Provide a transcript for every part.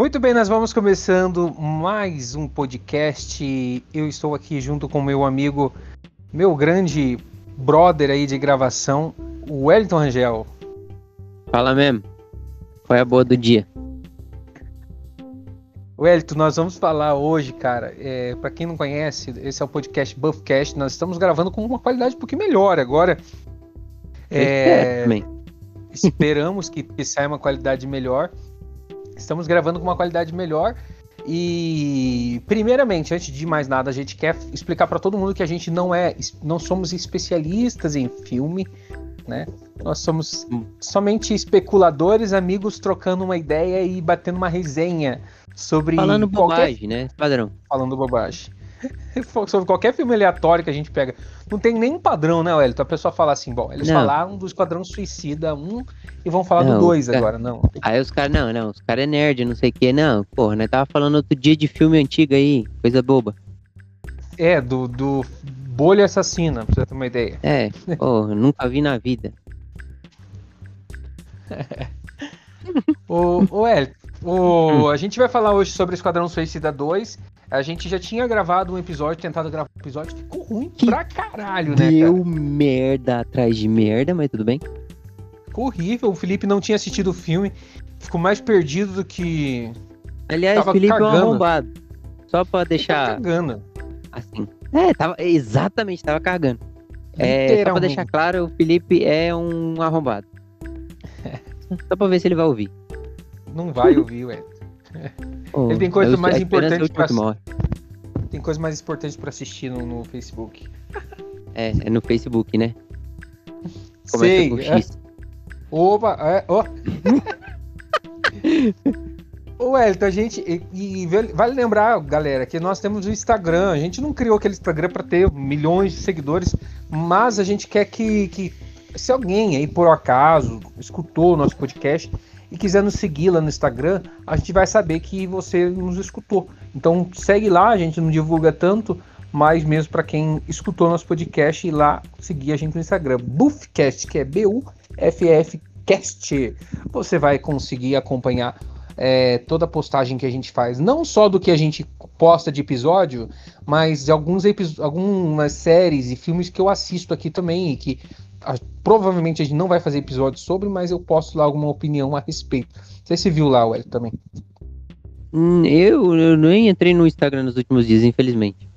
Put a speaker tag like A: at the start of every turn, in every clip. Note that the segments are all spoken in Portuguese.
A: Muito bem, nós vamos começando mais um podcast. Eu estou aqui junto com meu amigo, meu grande brother aí de gravação, o Wellington Rangel.
B: Fala mesmo. É a boa do dia?
A: Wellington, nós vamos falar hoje, cara. É, para quem não conhece, esse é o podcast Buffcast. Nós estamos gravando com uma qualidade um pouquinho melhor agora. É, esperamos que, que saia uma qualidade melhor. Estamos gravando com uma qualidade melhor. E primeiramente, antes de mais nada, a gente quer explicar para todo mundo que a gente não é, não somos especialistas em filme, né? Nós somos somente especuladores, amigos trocando uma ideia e batendo uma resenha sobre
B: falando qualquer... bobagem, né, padrão?
A: Falando bobagem. sobre qualquer filme aleatório que a gente pega. Não tem nenhum padrão, né, Wellington? A pessoa fala assim, bom, eles não. falaram do Esquadrão Suicida 1 e vão falar não, do 2 agora, não.
B: Aí os caras, não, não, os caras é nerd, não sei o que, não. Porra, nós tava falando outro dia de filme antigo aí, coisa boba.
A: É, do, do Bolha Assassina, pra você ter uma ideia.
B: É, porra, nunca vi na vida.
A: o, o El, o, a gente vai falar hoje sobre Esquadrão Suicida 2 a gente já tinha gravado um episódio, tentado gravar um episódio, ficou ruim que pra caralho, né?
B: Deu cara? merda atrás de merda, mas tudo bem.
A: Ficou horrível. O Felipe não tinha assistido o filme, ficou mais perdido do que.
B: Aliás, o Felipe cagando. é um arrombado. Só pra deixar.
A: Tava cagando.
B: Assim. É, tava. Exatamente, tava cagando. É, só pra deixar claro, o Felipe é um arrombado. só pra ver se ele vai ouvir.
A: Não vai ouvir, ué. Oh, Ele tem coisa mais importante pra... Tem coisa mais importante para assistir no, no, Facebook.
B: É, é no Facebook, né?
A: Começa Sei, com X. É... Opa, é, ó. Ô, Elton, a gente. E, e, vale lembrar, galera, que nós temos o Instagram. A gente não criou aquele Instagram para ter milhões de seguidores, mas a gente quer que, que se alguém aí por acaso escutou o nosso podcast e quiser nos seguir lá no Instagram, a gente vai saber que você nos escutou. Então segue lá, a gente não divulga tanto, mas mesmo para quem escutou nosso podcast e lá seguir a gente no Instagram, Buffcast, que é B U F F Cast. Você vai conseguir acompanhar é, toda a postagem que a gente faz, não só do que a gente posta de episódio, mas de alguns algumas séries e filmes que eu assisto aqui também e que a, provavelmente a gente não vai fazer episódio sobre, mas eu posto lá alguma opinião a respeito. Você se viu lá, Ué, também?
B: Hum, eu, eu nem entrei no Instagram nos últimos dias, infelizmente.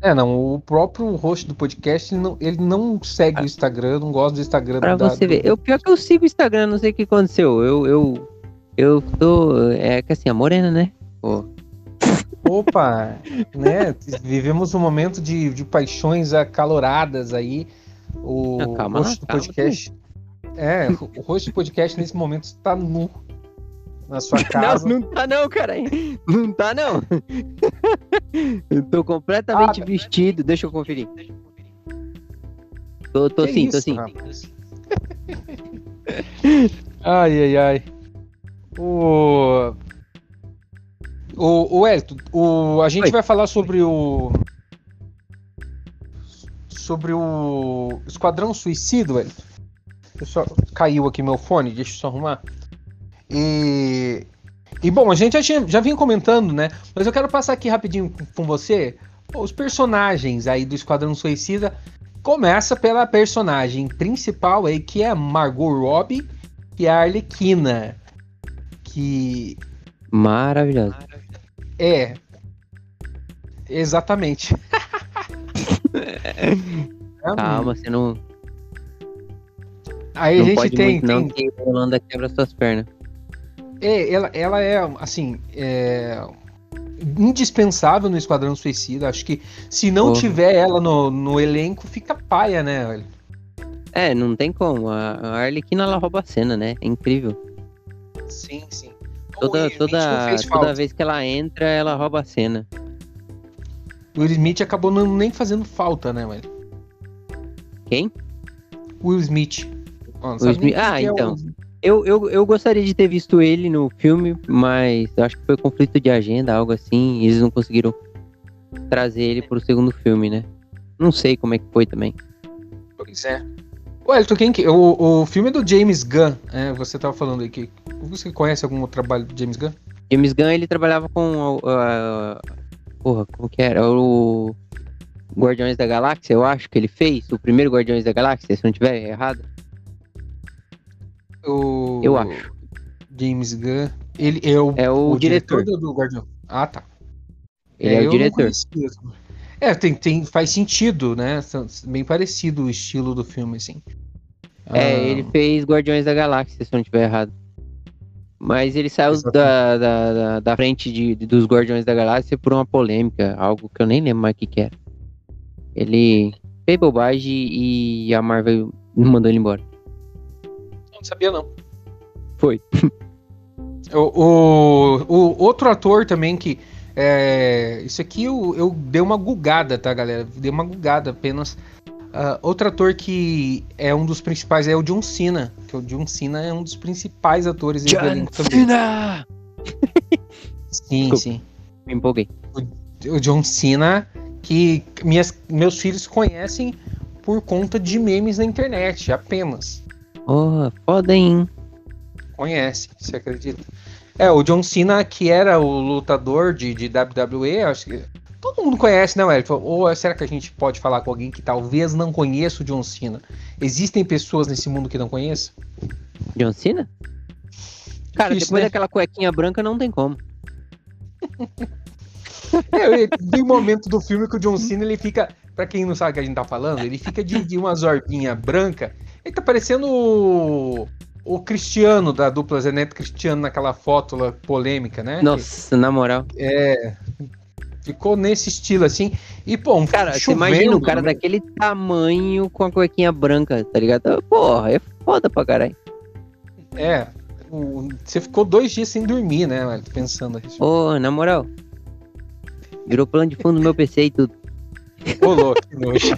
A: É, não, o próprio host do podcast, ele não, ele não segue ah. o Instagram, não gosta do Instagram.
B: Pra da, você ver, eu, pior que eu sigo o Instagram, não sei o que aconteceu, eu, eu, eu tô, é que assim, a morena, né? Pô.
A: Opa, né, vivemos um momento de, de paixões acaloradas aí, o não, calma, host do podcast. é, o host do podcast nesse momento está nu na sua casa.
B: Não, não tá não, cara. Não tá não. eu tô completamente ah, vestido. Deixa eu conferir. Tô, tô sim, isso, tô sim.
A: ai, ai, ai. O. O, o Elton, o, a gente Oi. vai falar sobre o sobre o Esquadrão Suicida, velho. Só... Caiu aqui meu fone, deixa eu só arrumar. E. E bom, a gente já, tinha, já vinha comentando, né? Mas eu quero passar aqui rapidinho com você. Os personagens aí do Esquadrão Suicida. Começa pela personagem principal aí, que é Margot Robbie e a Arlequina. Que.
B: Maravilhosa.
A: É. Exatamente.
B: Calma, você não.
A: Aí não a gente tem.
B: Muito, tem... Não, que a Holanda quebra suas pernas.
A: É, ela, ela é, assim. É... Indispensável no Esquadrão Suicida. Acho que se não Porra. tiver ela no, no elenco, fica paia, né?
B: É, não tem como. A, a Arlequina ela rouba a cena, né? É incrível.
A: Sim, sim.
B: Toda, toda, toda vez que ela entra, ela rouba a cena.
A: O Will Smith acabou não, nem fazendo falta, né, velho?
B: Quem?
A: Will Smith.
B: Will Smith. Ah, é então. Eu, eu, eu gostaria de ter visto ele no filme, mas acho que foi conflito de agenda, algo assim, e eles não conseguiram trazer ele pro segundo filme, né? Não sei como é que foi também.
A: Pois é. Elton, quem que. O, o filme é do James Gunn, é, você tava falando aí que. Você conhece algum trabalho do James Gunn?
B: James Gunn, ele trabalhava com. Uh, porra, como que era? O Guardiões da Galáxia, eu acho que ele fez. O primeiro Guardiões da Galáxia, se não tiver errado.
A: O...
B: Eu acho.
A: James Gunn. Ele é o,
B: é o, o diretor.
A: diretor do Guardião. Ah, tá.
B: Ele é, é o diretor.
A: É, tem, tem, faz sentido, né? Bem parecido o estilo do filme, assim.
B: É, ah. ele fez Guardiões da Galáxia, se não estiver errado. Mas ele saiu da, da, da, da, frente de, de, dos Guardiões da Galáxia por uma polêmica, algo que eu nem lembro mais o que, que era. Ele fez bobagem e a Marvel mandou ele embora.
A: Não sabia, não.
B: Foi.
A: o, o, o outro ator também que é, isso aqui eu, eu dei uma gugada, tá, galera? Dei uma gugada apenas. Uh, outro ator que é um dos principais é o John Cena. Que o John Cena é um dos principais atores
B: John elenco também. Cena!
A: sim, Desculpa, sim.
B: Me empolguei.
A: O, o John Cena, que minhas, meus filhos conhecem por conta de memes na internet, apenas.
B: Oh, hein?
A: Conhece, você acredita? É, o John Cena, que era o lutador de, de WWE, acho que todo mundo conhece, né, Wellington? Ou será que a gente pode falar com alguém que talvez não conheça o John Cena? Existem pessoas nesse mundo que não conheçam?
B: John Cena? Cara, depois né? daquela cuequinha branca não tem como.
A: é, tem um momento do filme que o John Cena ele fica, para quem não sabe o que a gente tá falando, ele fica de, de uma zorbinha branca. Ele tá parecendo o Cristiano da dupla Zeneto Cristiano naquela foto lá, polêmica, né?
B: Nossa, que, na moral.
A: É. Ficou nesse estilo assim. E, pô, um
B: Cara, você imagina um cara né? daquele tamanho com a cuequinha branca, tá ligado? Porra, é foda pra caralho.
A: É. O, você ficou dois dias sem dormir, né, pensando
B: isso. Ô, na moral. Virou plano de fundo no meu PC e tudo.
A: Ô, louco, que nojo.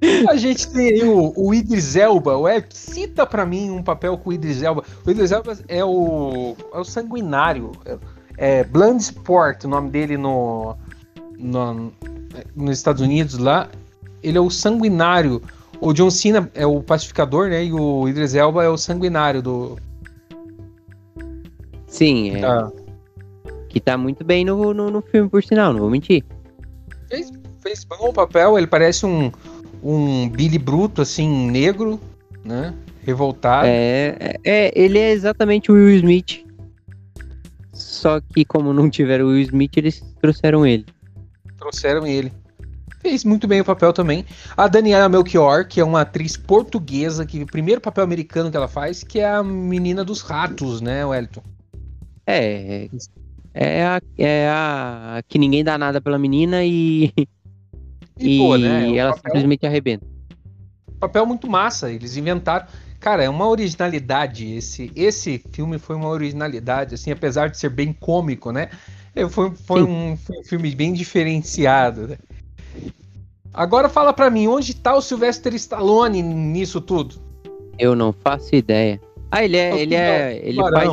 A: A gente tem aí o, o Idris Elba. O Ed, cita pra mim um papel com o Idris Elba. O Idris Elba é o, é o sanguinário. É Sport, o nome dele no, no, nos Estados Unidos lá. Ele é o sanguinário. O John Cena é o pacificador, né? E o Idris Elba é o sanguinário do.
B: Sim, é. Tá. Que tá muito bem no, no, no filme, por sinal, não vou mentir.
A: Fez, fez bom papel, ele parece um, um Billy Bruto, assim, negro, né? Revoltado.
B: É, é, é, ele é exatamente o Will Smith. Só que como não tiveram o Will Smith, eles trouxeram ele.
A: Trouxeram ele. Fez muito bem o papel também. A Daniela Melchior, que é uma atriz portuguesa, que o primeiro papel americano que ela faz, que é a menina dos ratos, né, Wellington?
B: É. É a, é a que ninguém dá nada pela menina e e, e né, é ela papel, simplesmente arrebenta.
A: Papel muito massa, eles inventaram. Cara, é uma originalidade. Esse, esse filme foi uma originalidade, assim, apesar de ser bem cômico, né? É, foi, foi, um, foi um, filme bem diferenciado. Né? Agora fala para mim, onde tá o Sylvester Stallone nisso tudo?
B: Eu não faço ideia. Ah, ele é, é ele é, ele faz,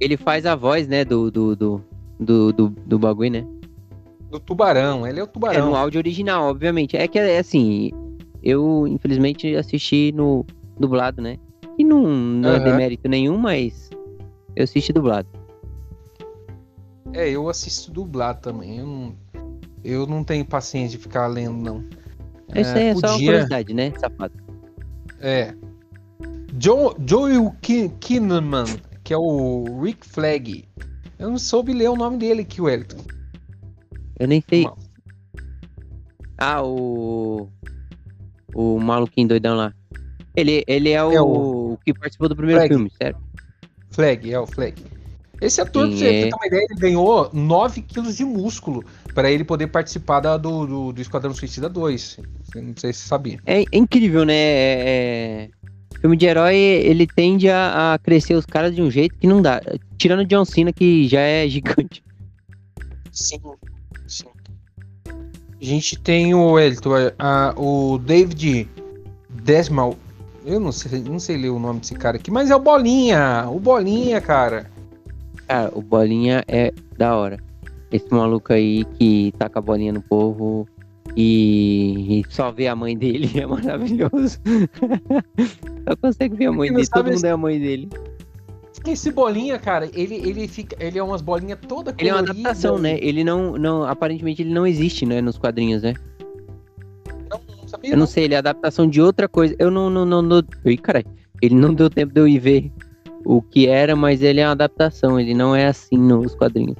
B: ele faz a voz, né, do, do, do, do, do, do bagulho, né?
A: do tubarão. Ele é o tubarão.
B: É no áudio original, obviamente. É que é assim, eu infelizmente assisti no dublado, né? E não, não uhum. é demérito nenhum, mas eu assisti dublado.
A: É, eu assisto dublado também. Eu não, eu não tenho paciência de ficar lendo, não.
B: Isso é, é podia... só uma curiosidade, né, safado?
A: É. Joe, Joel Kinnaman, que é o Rick Flag. Eu não soube ler o nome dele aqui, Wellington.
B: Eu nem sei. Ah, o. O maluquinho doidão lá. Ele, ele é o, é o... que participou do primeiro Flag. filme, certo?
A: Flag, é o Flag. Esse ator, Sim, pra você é... ter uma ideia, ele ganhou 9 quilos de músculo para ele poder participar da, do, do, do, Esquadrão Suicida 2. Não sei se você sabia.
B: É, é incrível, né? É, é... Filme de herói, ele tende a, a, crescer os caras de um jeito que não dá. Tirando o John Cena, que já é gigante.
A: Sim, a gente tem o Elton, a, o David Desmal. Eu não sei, não sei ler o nome desse cara aqui, mas é o Bolinha. O Bolinha, cara.
B: Cara, o Bolinha é da hora. Esse maluco aí que taca a bolinha no povo e, e só vê a mãe dele é maravilhoso. só consegue ver a mãe dele, todo mundo é a mãe dele.
A: Esse bolinha, cara, ele, ele fica. Ele é umas bolinhas toda
B: Ele é uma adaptação, né? Ele não, não. Aparentemente ele não existe, né, nos quadrinhos, né? Sabia. Eu não, sei, ele é adaptação de outra coisa. Eu não. não, não, não... Ih, caralho. Ele não deu tempo de eu ir ver o que era, mas ele é uma adaptação. Ele não é assim nos quadrinhos.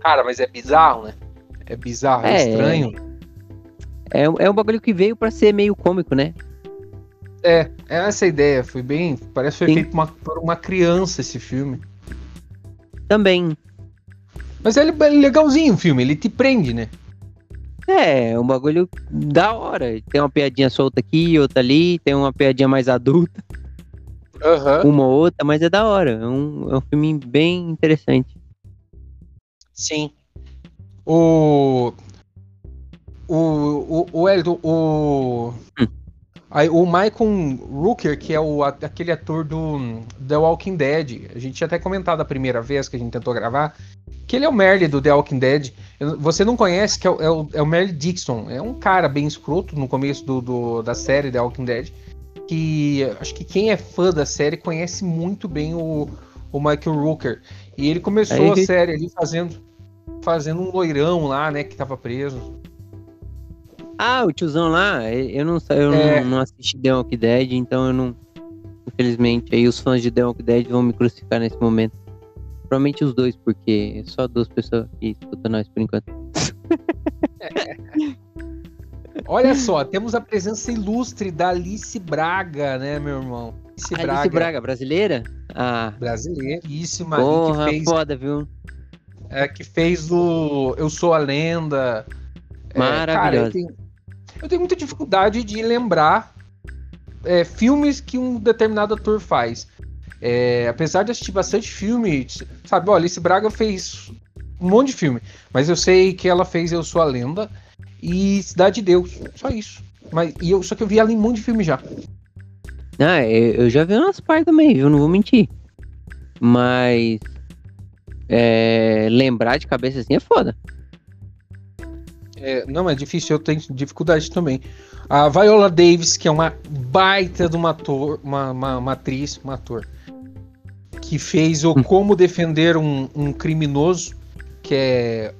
A: Cara, mas é bizarro, né? É bizarro, é, é estranho.
B: É, é um bagulho que veio para ser meio cômico, né?
A: É, é essa a ideia. Foi bem. Parece que foi Sim. feito uma, por uma criança esse filme.
B: Também.
A: Mas ele é legalzinho o filme, ele te prende, né?
B: É, é um bagulho da hora. Tem uma piadinha solta aqui, outra ali, tem uma piadinha mais adulta.
A: Uhum.
B: Uma ou outra, mas é da hora. É um, é um filme bem interessante.
A: Sim. O. O. O, o Elton, o. Hum. Aí, o Michael Rooker, que é o, aquele ator do The Walking Dead, a gente tinha até comentado a primeira vez que a gente tentou gravar, que ele é o Merle do The Walking Dead. Você não conhece, que é o, é o, é o Merle Dixon. É um cara bem escroto no começo do, do, da série The Walking Dead. Que acho que quem é fã da série conhece muito bem o, o Michael Rooker. E ele começou Aí, a série ali fazendo, fazendo um loirão lá, né, que tava preso.
B: Ah, o tiozão lá, eu não eu é... não, não assisti The Walking Dead, então eu não. Infelizmente, aí os fãs de The Walking Dead vão me crucificar nesse momento. Provavelmente os dois, porque só duas pessoas que escutam nós por enquanto.
A: É. Olha só, temos a presença ilustre da Alice Braga, né, meu irmão?
B: Alice Braga. Alice Braga, brasileira?
A: Ah. Brasileiríssima.
B: Porra, que fez, foda, viu?
A: É, que fez o Eu Sou a Lenda.
B: Maravilhoso. É, cara, eu
A: tenho muita dificuldade de lembrar é, filmes que um determinado ator faz. É, apesar de assistir bastante filme, sabe, olha, Alice Braga fez um monte de filme, mas eu sei que ela fez Eu Sou a Lenda e Cidade de Deus, só isso. Mas, e eu, só que eu vi ela em um monte de filme já.
B: Ah, eu já vi umas partes também, viu? Não vou mentir. Mas é, lembrar de cabeça assim é foda.
A: É, não, é difícil, eu tenho dificuldade também. A Viola Davis, que é uma baita de uma ator, uma, uma, uma atriz, uma ator, que fez o Como Defender um, um Criminoso, que é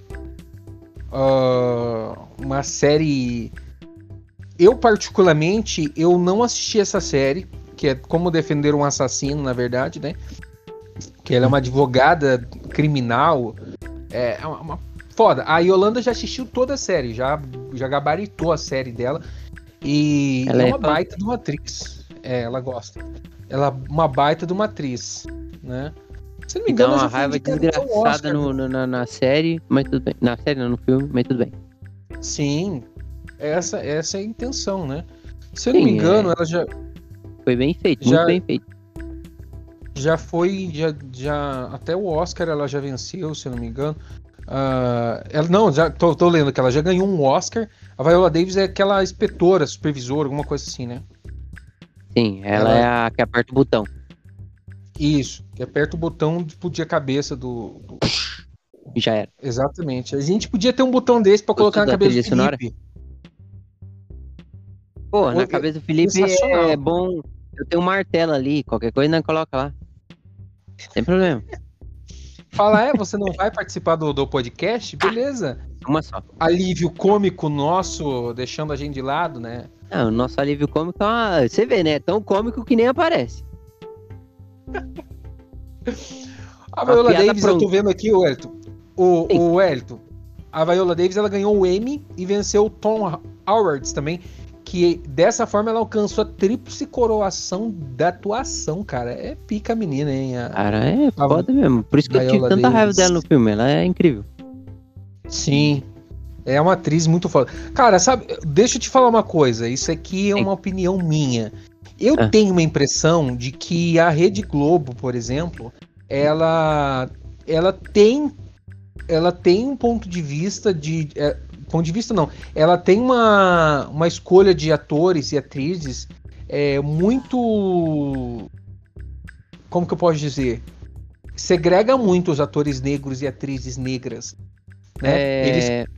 A: uh, uma série. Eu, particularmente, eu não assisti essa série, que é Como Defender um Assassino, na verdade, né? Que ela é uma advogada criminal. É, é uma foda. A Yolanda já assistiu toda a série, já, já gabaritou a série dela. E ela é uma baita de uma atriz. É, ela gosta. Ela é uma baita de uma atriz né?
B: Se não me engano, Dá uma raiva desgraçada no, no, na, na, série, mas tudo bem. Na série, não, no filme, mas tudo bem.
A: Sim, essa, essa é a intenção, né? Se eu Sim, não me engano, é... ela já.
B: Foi bem feito, já... muito bem feito.
A: Já foi, já, já. Até o Oscar ela já venceu, se eu não me engano. Uh, ela, não, já tô, tô, lendo que ela já ganhou um Oscar. A Viola Davis é aquela inspetora, supervisora, alguma coisa assim, né?
B: Sim, ela, ela... é a que aperta o botão.
A: Isso, que aperta o botão de explodir a cabeça do, do...
B: Já era.
A: Exatamente. A gente podia ter um botão desse para colocar na cabeça do Felipe.
B: Pô, na cabeça do Felipe é bom. Eu tenho um martelo ali, qualquer coisa não coloca lá. Sem problema.
A: Fala, é, você não vai participar do, do podcast? Beleza.
B: Uma só.
A: Alívio cômico nosso, deixando a gente de lado, né?
B: Não, o nosso alívio cômico é uma... Você vê, né? É tão cômico que nem aparece.
A: A Viola a Davis, pronta. eu tô vendo aqui, o Elton. O, o Elton. A Viola Davis, ela ganhou o Emmy e venceu o Tom Awards também. Que dessa forma ela alcançou a tríplice coroação da atuação, cara. É pica a menina, hein? A,
B: cara, é foda mesmo. Por isso que eu tive tanta Davis. raiva dela no filme. Ela é incrível.
A: Sim. É uma atriz muito foda. Cara, sabe, deixa eu te falar uma coisa. Isso aqui é uma opinião minha. Eu ah. tenho uma impressão de que a Rede Globo, por exemplo, ela, ela tem ela tem um ponto de vista de é, ponto de vista não, ela tem uma, uma escolha de atores e atrizes é, muito como que eu posso dizer segrega muito os atores negros e atrizes negras né?
B: É... Eles...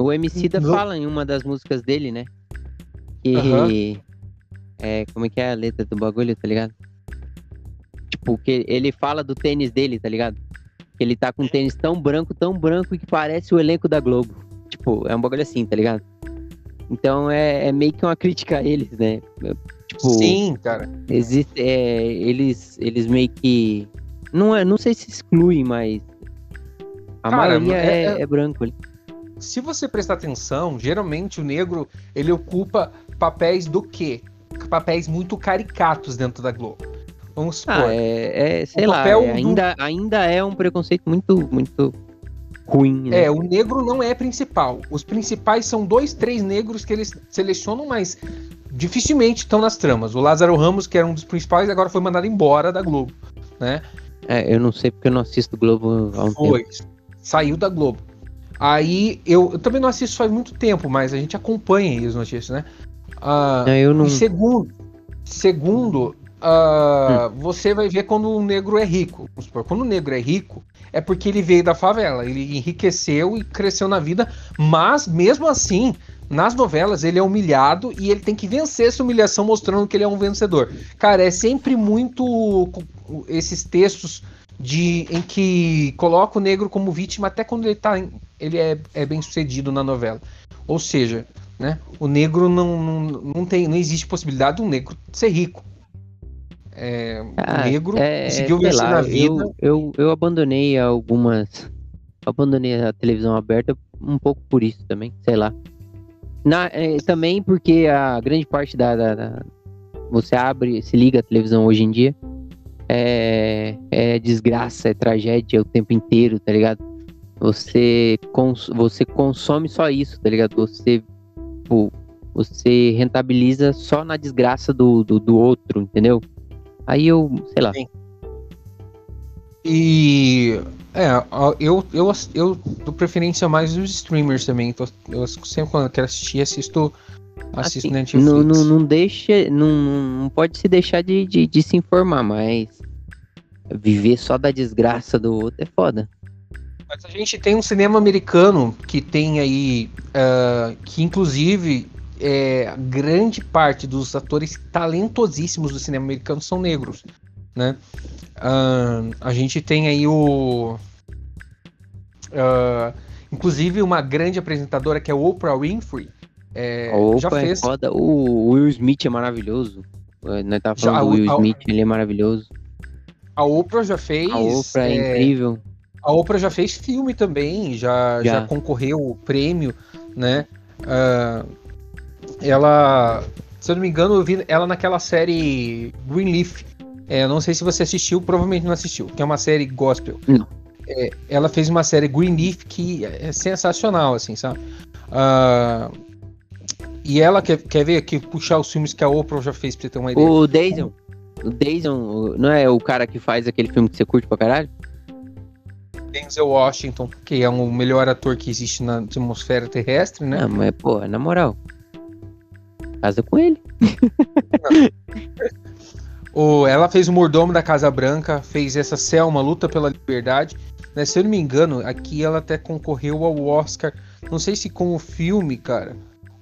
B: O MC da fala em uma das músicas dele, né? Que é, como é que é a letra do bagulho, tá ligado? Tipo, Tipo, que ele fala do tênis dele, tá ligado? Ele tá com um tênis tão branco, tão branco que parece o elenco da Globo. Tipo, é um bagulho assim, tá ligado? Então é, é meio que uma crítica a eles, né?
A: Tipo, Sim, cara.
B: Existe, é, eles, eles meio que. Não, é, não sei se excluem, mas. A cara, maioria é, é, é branco ali.
A: Se você prestar atenção, geralmente o negro ele ocupa papéis do quê? Papéis muito caricatos dentro da Globo. Vamos
B: supor. Ah, é, é sei lá, é, ainda, do... ainda é um preconceito muito, muito ruim.
A: Né? É, o negro não é principal. Os principais são dois, três negros que eles selecionam, mas dificilmente estão nas tramas. O Lázaro Ramos, que era um dos principais, agora foi mandado embora da Globo, né?
B: É, eu não sei porque eu não assisto Globo há um foi. tempo.
A: Saiu da Globo. Aí eu, eu, também não assisto faz muito tempo, mas a gente acompanha as notícias, né? Uh, eu não... segundo, segundo uh, hum. você vai ver quando o negro é rico. Quando o negro é rico, é porque ele veio da favela, ele enriqueceu e cresceu na vida, mas mesmo assim, nas novelas ele é humilhado e ele tem que vencer essa humilhação mostrando que ele é um vencedor. Cara, é sempre muito esses textos de em que coloca o negro como vítima até quando ele tá ele é, é bem sucedido na novela. Ou seja, né, o negro não, não, não tem não existe possibilidade de um negro ser rico. É, ah, negro é, conseguiu vencer lá, na vida.
B: Eu, eu, eu abandonei algumas. Abandonei a televisão aberta um pouco por isso também, sei lá. Na, é, também porque a grande parte da, da, da, Você abre, se liga a televisão hoje em dia. É, é desgraça, é tragédia o tempo inteiro, tá ligado? Você, cons, você consome só isso, tá ligado? Você, tipo, você rentabiliza só na desgraça do, do, do outro, entendeu? Aí eu, sei lá. Sim.
A: E é, eu, eu, eu dou preferência mais dos streamers também. eu sempre quando eu quero assistir, assisto, assisto assim, Netflix.
B: Não, não, não deixa. Não, não pode se deixar de, de, de, se informar, mas viver só da desgraça do outro é foda.
A: Mas a gente tem um cinema americano que tem aí. Uh, que inclusive é, grande parte dos atores talentosíssimos do cinema americano são negros, né? Uh, a gente tem aí o... Uh, inclusive uma grande apresentadora que é Oprah Winfrey.
B: É, Opa, já é fez... É foda. O Will Smith é maravilhoso. Nós tava falando já, do Will a, Smith, ele é maravilhoso.
A: A Oprah já fez.
B: A Oprah é, é incrível.
A: A Oprah já fez filme também, já, já. já concorreu o prêmio, né? Uh, ela, se eu não me engano, eu vi ela naquela série Greenleaf. É, não sei se você assistiu, provavelmente não assistiu, que é uma série gospel. Não. É, ela fez uma série Greenleaf que é sensacional, assim, sabe? Uh, e ela quer, quer ver aqui, puxar os filmes que a Oprah já fez pra você ter uma ideia.
B: O Dayson, o Dayson, não é o cara que faz aquele filme que você curte pra caralho?
A: Denzel Washington, que é o melhor ator que existe na atmosfera terrestre, né?
B: Não, mas, pô, na moral, casa com ele.
A: o, ela fez o Mordomo da Casa Branca, fez essa Selma, Luta pela Liberdade. Né? Se eu não me engano, aqui ela até concorreu ao Oscar. Não sei se com o filme, cara.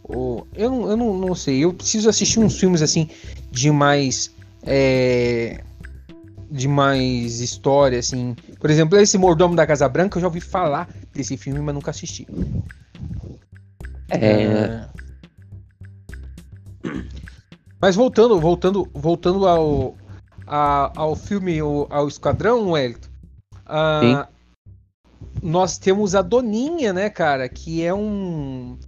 A: Ou, eu não, eu não, não sei. Eu preciso assistir uns filmes assim de mais. É, de mais história, assim. Por exemplo, esse Mordomo da Casa Branca, eu já ouvi falar desse filme, mas nunca assisti.
B: É.
A: Mas voltando, voltando, voltando ao, a, ao filme, ao, ao Esquadrão, Wellington. Uh, nós temos a Doninha, né, cara? Que é um.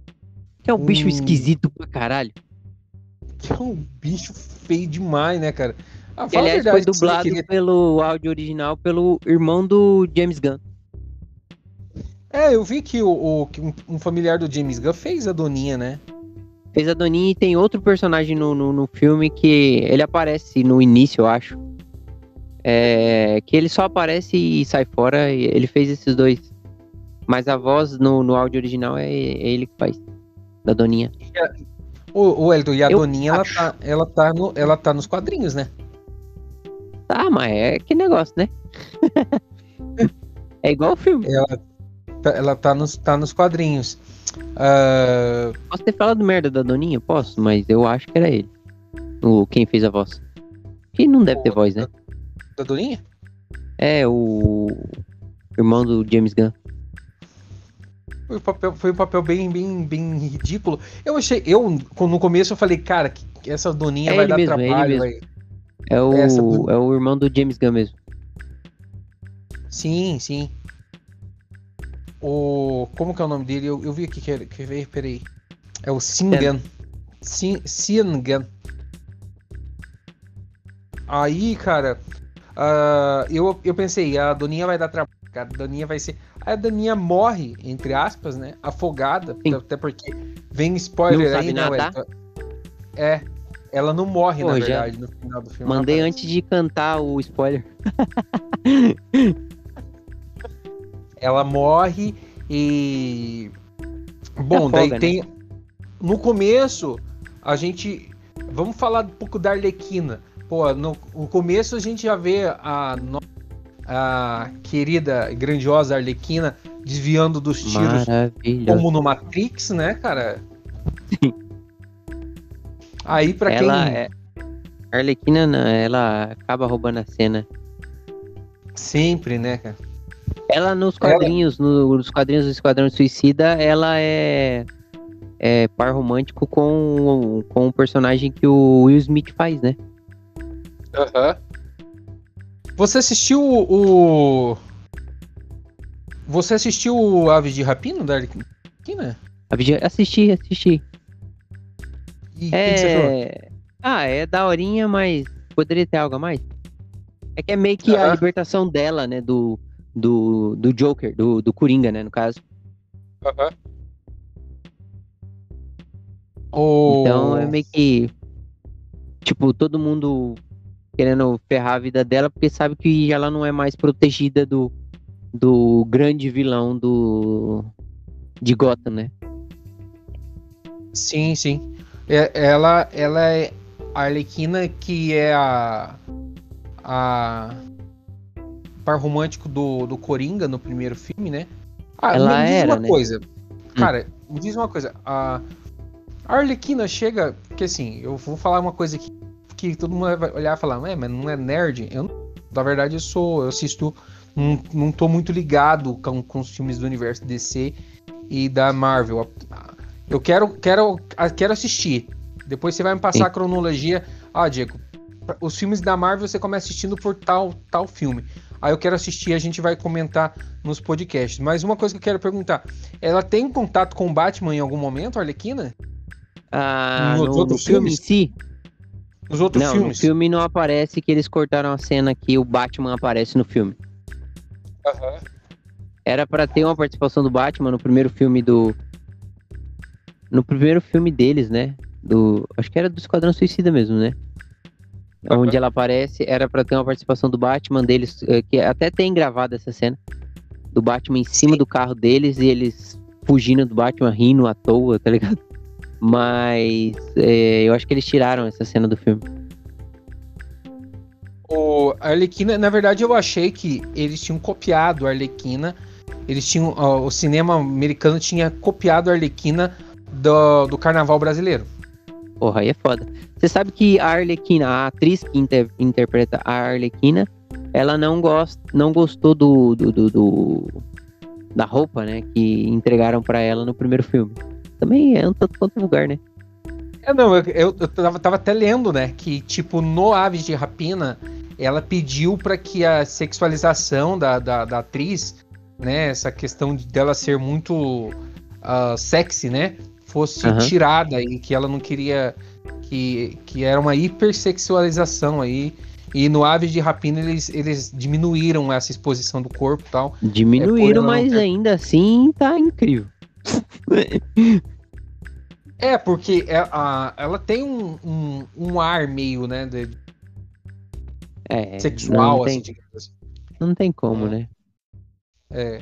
B: Que é um, um bicho esquisito pra caralho.
A: Que é um bicho feio demais, né, cara?
B: Ah, que, aliás, foi dublado queria... pelo áudio original pelo irmão do James Gunn.
A: É, eu vi que o, o um familiar do James Gunn fez a Doninha, né?
B: Fez a Doninha e tem outro personagem no, no, no, filme que ele aparece no início, eu acho. É, que ele só aparece e sai fora. E ele fez esses dois. Mas a voz no, no áudio original é, é ele que faz. Da Doninha.
A: O, o Elton, e a eu Doninha, ela tá, ela, tá no, ela tá nos quadrinhos, né?
B: Tá, mas é que negócio, né? é igual o filme.
A: Ela, tá, ela tá, nos, tá nos quadrinhos. Uh...
B: Posso ter falado merda da Doninha? Posso, mas eu acho que era ele. O, quem fez a voz. Que não deve ter voz, né?
A: Da Doninha?
B: É, o irmão do James Gunn.
A: Foi um papel, foi um papel bem, bem, bem ridículo. Eu achei, eu no começo eu falei, cara, que essa Doninha
B: é
A: vai dar
B: mesmo, é
A: trabalho, vai.
B: É o,
A: Essa
B: é o irmão do James Gunn mesmo.
A: Sim, sim. O. Como que é o nome dele? Eu, eu vi aqui que era. Que veio, peraí. É o Singan. Sin, Singan. Aí, cara. ah, eu, eu pensei, a Doninha vai dar trabalho. cara, A Doninha vai ser. A Doninha morre, entre aspas, né? Afogada.
B: Sim.
A: Até porque vem spoiler
B: Não
A: aí,
B: nadar?
A: Wellington? É. Ela não morre,
B: Pô,
A: na verdade, no final do filme.
B: Mandei antes de cantar o spoiler.
A: ela morre e bom, daí
B: né?
A: tem no começo a gente vamos falar um pouco da Arlequina. Pô, no, no começo a gente já vê a no- a querida e grandiosa Arlequina desviando dos tiros como no Matrix, né, cara? Aí pra quem
B: é. A Arlequina, né, ela acaba roubando a cena.
A: sempre, né, cara?
B: Ela nos quadrinhos, no- nos quadrinhos do Esquadrão Suicida, ela é, é par romântico com, com o personagem que o Will Smith faz, né?
A: Aham. Você assistiu o. Você assistiu o Aves de Rapina da Arlequina?
B: Vigi- Assisti, assisti.
A: E o que que você achou?
B: É. Ah, é daorinha, mas poderia ter algo a mais. É que é meio que a libertação dela, né? Do, do, do Joker, do, do Coringa, né? No caso. Então é meio que. Tipo, todo mundo querendo ferrar a vida dela porque sabe que ela não é mais protegida do, do grande vilão do. De Gotham, né?
A: Sim, sim. É- ela, ela é a Arlequina que é a. A. Par romântico do, do Coringa no primeiro filme, né? Ah,
B: Ela
A: me diz
B: era,
A: uma
B: né?
A: coisa. Cara, me diz uma coisa. A, a Arlequina chega. Porque assim, eu vou falar uma coisa que, que todo mundo vai olhar e falar, é, mas não é nerd? Eu, não- na verdade, eu sou. Eu assisto. Não, não tô muito ligado com, com os filmes do universo DC e da Marvel. Eu quero, quero, quero assistir. Depois você vai me passar
B: Sim.
A: a cronologia. Ah, Diego, os filmes da Marvel você começa assistindo por tal, tal filme. Aí eu quero assistir e a gente vai comentar nos podcasts. Mas uma coisa que eu quero perguntar: ela tem contato com o Batman em algum momento, a Arlequina?
B: Ah,
A: Nos
B: no, no
A: outros
B: filme em
A: filmes?
B: si?
A: Nos outros
B: Não,
A: filmes?
B: no filme não aparece que eles cortaram a cena que o Batman aparece no filme.
A: Aham.
B: Era pra ter uma participação do Batman no primeiro filme do. No primeiro filme deles, né? Do. Acho que era do Esquadrão Suicida mesmo, né? Onde ela aparece, era pra ter uma participação do Batman deles, eh, que até tem gravado essa cena. Do Batman em cima
A: Sim.
B: do carro deles e eles fugindo do Batman, rindo à toa, tá ligado? Mas eh, eu acho que eles tiraram essa cena do filme.
A: O Arlequina, na verdade, eu achei que eles tinham copiado a Arlequina. Eles tinham. ó, o cinema americano tinha copiado a Arlequina do, do carnaval brasileiro.
B: Porra, aí é foda. Você sabe que a Arlequina, a atriz que inter- interpreta a Arlequina, ela não, gosta, não gostou do, do, do- do- da roupa, né? Que entregaram pra ela no primeiro filme. Também é um tanto quanto vulgar, né?
A: É, não, eu, eu, eu tava, tava até lendo, né? Que, tipo, no Aves de Rapina, ela pediu para que a sexualização da, da, da atriz, né? Essa questão de- dela ser muito ah, sexy, né? Fosse
B: Aham.
A: tirada e que ela não queria. Que, que era uma hipersexualização aí. E no Aves de Rapina eles, eles diminuíram essa exposição do corpo e tal.
B: Diminuíram,
A: ela não
B: mas
A: ter-
B: ainda assim tá incrível.
A: É, porque é- a- ela tem um, um, um ar meio, né? de-
B: É,
A: sexual,
B: não
A: assim,
B: tem,
A: assim.
B: não tem como, né?
A: É.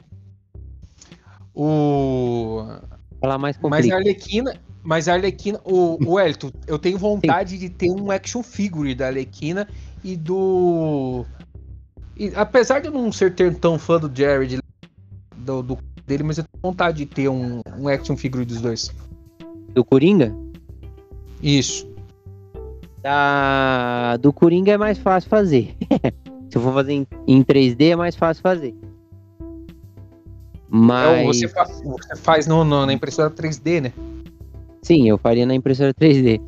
A: O...
B: Falar mais
A: Mas a. Arlequina. Mas a Arlequina. O, o Elton, eu tenho vontade de ter um action figure da Arlequina e do. e apesar de eu não ser tão fã do Jared do, do- dele, mas eu tenho vontade de ter um, um action figure dos dois.
B: Do Coringa?
A: Isso.
B: Da... Do Coringa é mais fácil fazer. Se eu for fazer em, em 3D, é mais fácil fazer. Mas.
A: Então, você faz, você faz no, no, na impressora 3D, né?
B: Sim, eu faria na impressora 3D.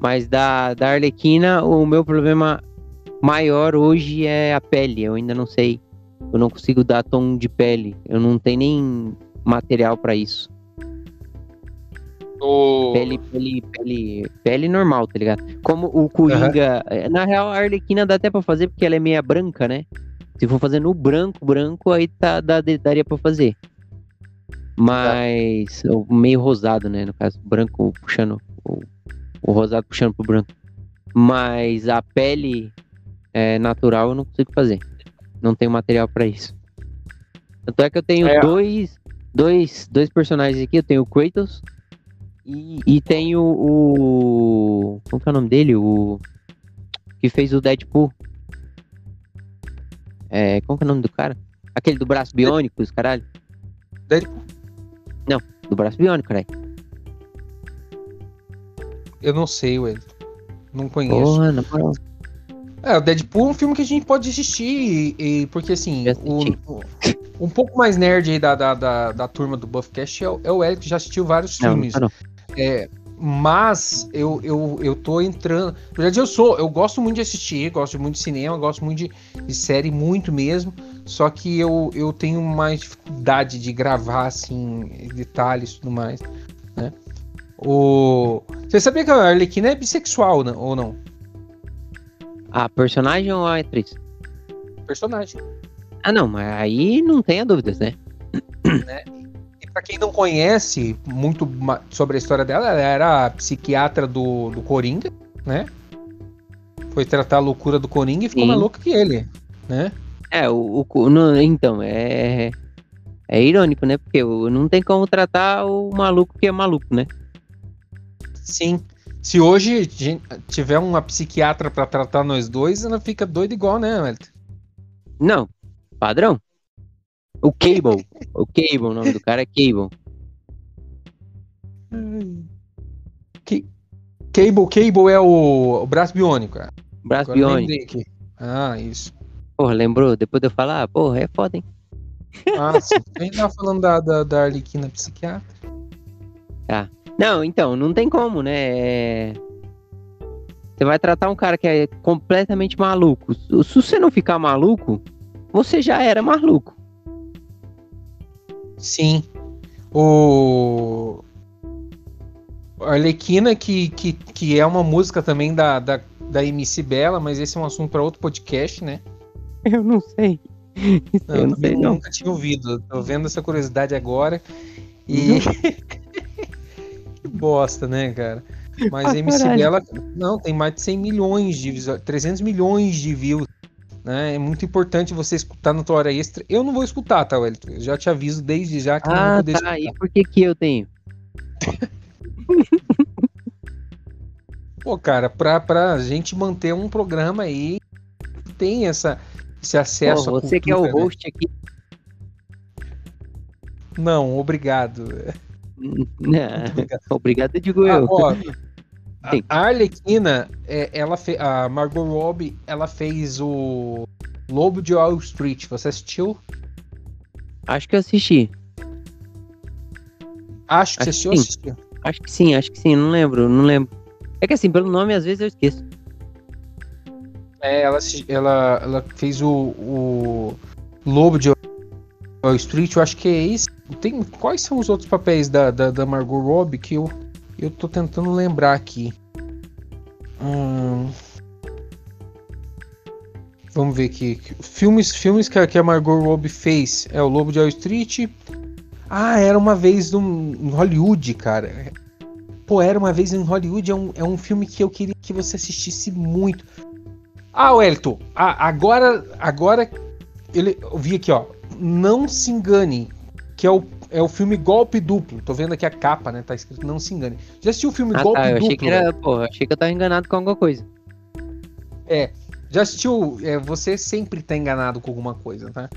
B: Mas da, da Arlequina, o meu problema maior hoje é a pele. Eu ainda não sei. Eu não consigo dar tom de pele. Eu não tenho nem material para isso.
A: O...
B: Pele, pele, pele, pele normal, tá ligado? Como o Coringa. Uhum. Na real, a Arlequina dá até pra fazer porque ela é meia branca, né? Se for fazer no branco, branco, aí tá, dá, daria pra fazer. Mas. O meio rosado, né? No caso, branco puxando. O, o rosado puxando pro branco. Mas a pele é, natural eu não consigo fazer. Não tenho material para isso. Tanto é que eu tenho é. dois, dois, dois personagens aqui. Eu tenho o Kratos e, e tem o, o. Como que é o nome dele? O. Que fez o Deadpool. É, como que é o nome do cara? Aquele do braço biônico, os caralho.
A: Deadpool?
B: Não, do braço biônico, caralho.
A: Eu não sei, ué. Não conheço. Porra, na moral. É, o Deadpool é um filme que a gente pode assistir, e, e porque assim, o, um pouco mais nerd aí da, da, da, da turma do Buffcast é, o, é o Eric, que já assistiu vários não, filmes. Não, não. É, mas eu, eu, eu tô entrando. Na verdade, eu sou. Eu gosto muito de assistir, gosto muito de cinema, gosto muito de, de série, muito mesmo. Só que eu, eu tenho mais dificuldade de gravar, assim, detalhes e tudo mais. Né? O... Você sabia que a Arlequina é bissexual, né? ou não?
B: A personagem ou a atriz?
A: Personagem.
B: Ah, não, mas aí não tenha dúvidas, né?
A: né? para quem não conhece muito sobre a história dela, ela era a psiquiatra do, do Coringa, né? Foi tratar a loucura do Coringa e ficou Sim. mais louca que ele, né?
B: É, o, o então, é. É irônico, né? Porque não tem como tratar o maluco que é maluco, né?
A: Sim. Se hoje tiver uma psiquiatra para tratar nós dois, ela fica doida igual, né, Wellington?
B: Não, padrão. O Cable. o Cable, o nome do cara é Cable.
A: Cable, Cable é o, o braço biônico, cara.
B: Braço Agora biônico.
A: Ah, isso.
B: Porra, lembrou? Depois de eu falar, porra, é foda, hein?
A: Ah, sim. A gente tava falando da, da, da Arlequina psiquiatra.
B: Tá. Não, então, não tem como, né? É... Você vai tratar um cara que é completamente maluco. Se você não ficar maluco, você já era maluco.
A: Sim. O. Arlequina, que, que, que é uma música também da, da, da MC Bela, mas esse é um assunto para outro podcast, né?
B: Eu não sei.
A: Não, eu não sei, não. nunca tinha ouvido. Tô vendo essa curiosidade agora. E. que bosta, né, cara? Mas ah, MC. Bela, não, tem mais de 100 milhões de visual... 300 milhões de views né? É muito importante você escutar na tua hora extra. Eu não vou escutar, tá, Wellington? Eu já te aviso desde já que
B: ah, não vou poder tá. escutar. E por que que eu tenho?
A: Pô, cara, pra, pra gente manter um programa aí, tem essa, esse acesso
B: Pô, Você cultura, que é o né? host né? aqui.
A: Não, obrigado.
B: Não, obrigado. obrigado, digo ah, eu. Ó,
A: a Arlequina, é, ela fe... a Margot Robbie, ela fez o Lobo de Wall Street. Você assistiu?
B: Acho que eu assisti.
A: Acho que acho você assistiu, assistiu?
B: Acho que sim, acho que sim, não lembro, não lembro. É que assim, pelo nome às vezes eu esqueço.
A: É, ela, ela, ela fez o, o Lobo de Wall Street, eu acho que é esse. Tem, quais são os outros papéis da, da, da Margot Robbie que eu eu tô tentando lembrar aqui. Hum... Vamos ver aqui. Filmes, filmes que que a Margot Robbie fez. É o Lobo de Wall Street. Ah, era uma vez num, em Hollywood, cara. Pô, era uma vez em Hollywood. É um, é um filme que eu queria que você assistisse muito. Ah, Wellington. Agora, agora ele, eu vi aqui, ó. Não se engane, que é o é o filme Golpe Duplo. Tô vendo aqui a capa, né? Tá escrito Não Se Engane. Já assistiu o filme
B: ah,
A: Golpe
B: tá, eu
A: Duplo?
B: Achei que era, porra, achei que eu tava enganado com alguma coisa.
A: É. Já assistiu. É, você sempre tá enganado com alguma coisa, tá?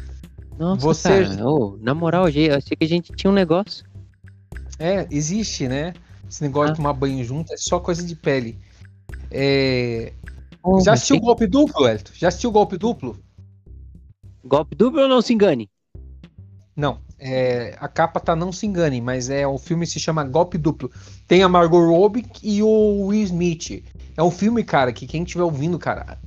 B: Nossa, você... cara. Oh, na moral, eu achei que a gente tinha um negócio.
A: É, existe, né? Esse negócio ah. de tomar banho junto é só coisa de pele. É... Oh, Já assistiu o golpe duplo, Elton? Já assistiu o golpe duplo?
B: Golpe duplo ou não se engane?
A: Não, é, a capa tá Não Se Engane, mas é o filme se chama Golpe Duplo. Tem a Margot Robbie e o Will Smith. É um filme, cara, que quem estiver ouvindo, cara,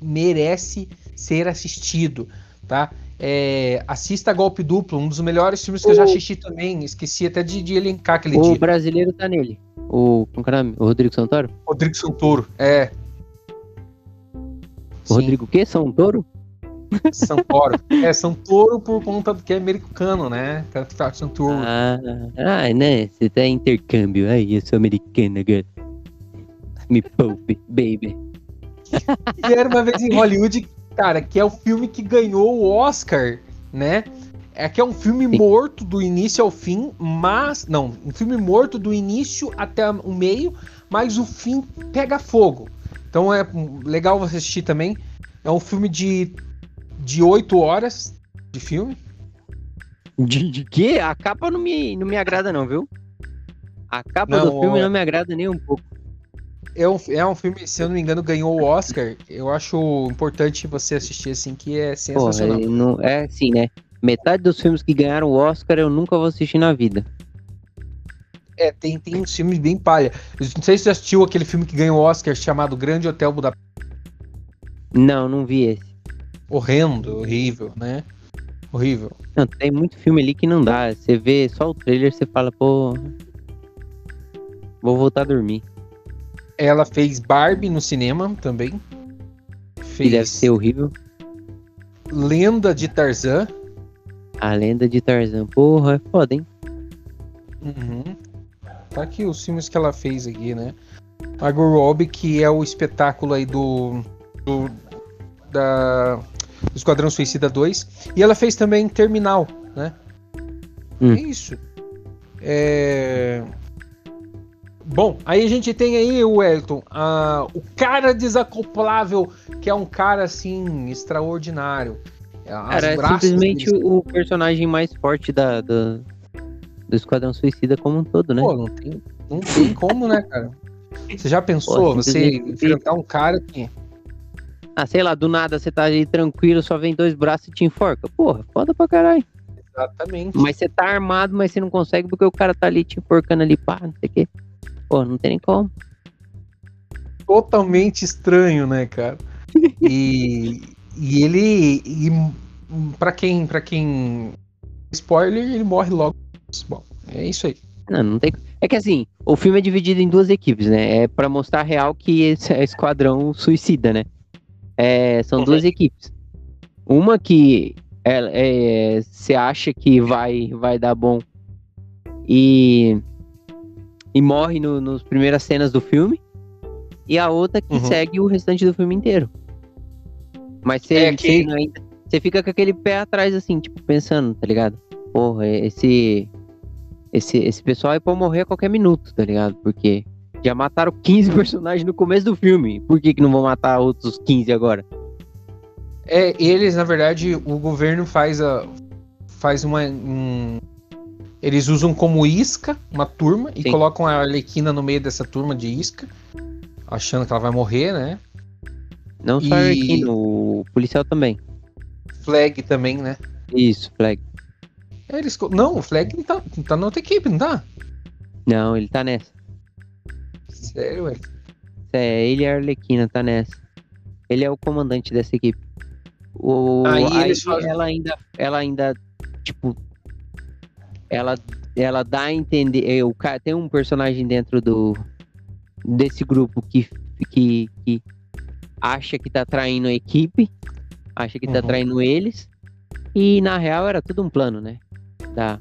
A: merece ser assistido, tá? É, assista Golpe Duplo, um dos melhores filmes que eu já assisti também. Esqueci até de, de elencar aquele
B: o
A: dia.
B: O brasileiro tá nele. O, é o nome? O Rodrigo Santoro?
A: Rodrigo Santoro, é.
B: O Rodrigo o quê? Santoro?
A: Santoro. é, Santoro por conta do que é americano, né?
B: Santoro. Ah, ah, né? Você tá em intercâmbio. Aí, eu sou americana, girl. Me poupe, baby.
A: e era uma vez em Hollywood cara, que é o filme que ganhou o Oscar, né? É que é um filme Sim. morto do início ao fim, mas. Não, um filme morto do início até o meio, mas o fim pega fogo. Então é legal você assistir também. É um filme de, de 8 horas de filme.
B: De, de quê? A capa não me, não me agrada, não, viu? A capa não, do filme não me agrada nem um pouco
A: é um, é um filme, se eu não me engano, ganhou o Oscar. Eu acho importante você assistir assim, que é sensacional.
B: Pô, é, não, é assim, né? Metade dos filmes que ganharam o Oscar eu nunca vou assistir na vida.
A: É, tem, tem uns filmes bem palha. Não sei se você assistiu aquele filme que ganhou o Oscar chamado Grande Hotel Budapeste.
B: Não, não vi esse.
A: Horrendo, horrível, né? Horrível.
B: Não, tem muito filme ali que não dá. Você vê só o trailer, você fala, pô. Vou voltar a dormir.
A: Ela fez Barbie no cinema também.
B: Fez que deve ser horrível.
A: Lenda de Tarzan.
B: A Lenda de Tarzan. Porra, é foda, hein?
A: Uhum. Tá aqui os filmes que ela fez aqui, né? Margot Robbie, que é o espetáculo aí do, do da do Esquadrão Suicida 2. E ela fez também Terminal, né? Hum. É isso. É... Bom, aí a gente tem aí o Elton, o cara desacoplável, que é um cara assim extraordinário.
B: As cara, é simplesmente deles... o personagem mais forte da, da, do Esquadrão Suicida como um todo, né?
A: Pô, não tem, não tem como, né, cara? Você já pensou, Pô, você enfrentar um cara que.
B: Ah, sei lá, do nada você tá aí tranquilo, só vem dois braços e te enforca. Porra, foda pra caralho.
A: Exatamente.
B: Mas você tá armado, mas você não consegue porque o cara tá ali te enforcando ali, pá, não sei o quê. Pô, não tem nem como.
A: Totalmente estranho, né, cara? E, e ele. E pra quem. para quem. Spoiler, ele morre logo. Bom, é isso aí.
B: Não, não tem. É que assim, o filme é dividido em duas equipes, né? É pra mostrar real que esse é esquadrão suicida, né? É, são uhum. duas equipes. Uma que você é, é, acha que vai, vai dar bom e e morre no, nos primeiras cenas do filme. E a outra que uhum. segue o restante do filme inteiro. Mas você é que... Você fica com aquele pé atrás, assim, tipo, pensando, tá ligado? Porra, esse. Esse, esse pessoal é pra morrer a qualquer minuto, tá ligado? Porque já mataram 15 personagens no começo do filme. Por que, que não vão matar outros 15 agora?
A: É, eles, na verdade, o governo faz a. faz uma. Um, eles usam como isca uma turma e Sim. colocam a Arlequina no meio dessa turma de isca, achando que ela vai morrer, né?
B: Não só a Arlequina, o policial também.
A: Flag também, né?
B: Isso, Flag.
A: É, eles... Não, o Flag tá, tá na outra equipe, não tá?
B: Não, ele tá nessa.
A: Sério, ué?
B: É, ele e a Arlequina tá nessa. Ele é o comandante dessa equipe. O,
A: aí, aí eles fazem...
B: ela ainda, ela ainda, tipo, ela, ela dá a entender. É, o cara, tem um personagem dentro do desse grupo que, que, que acha que tá traindo a equipe, acha que tá uhum. traindo eles, e na real era tudo um plano, né? Da,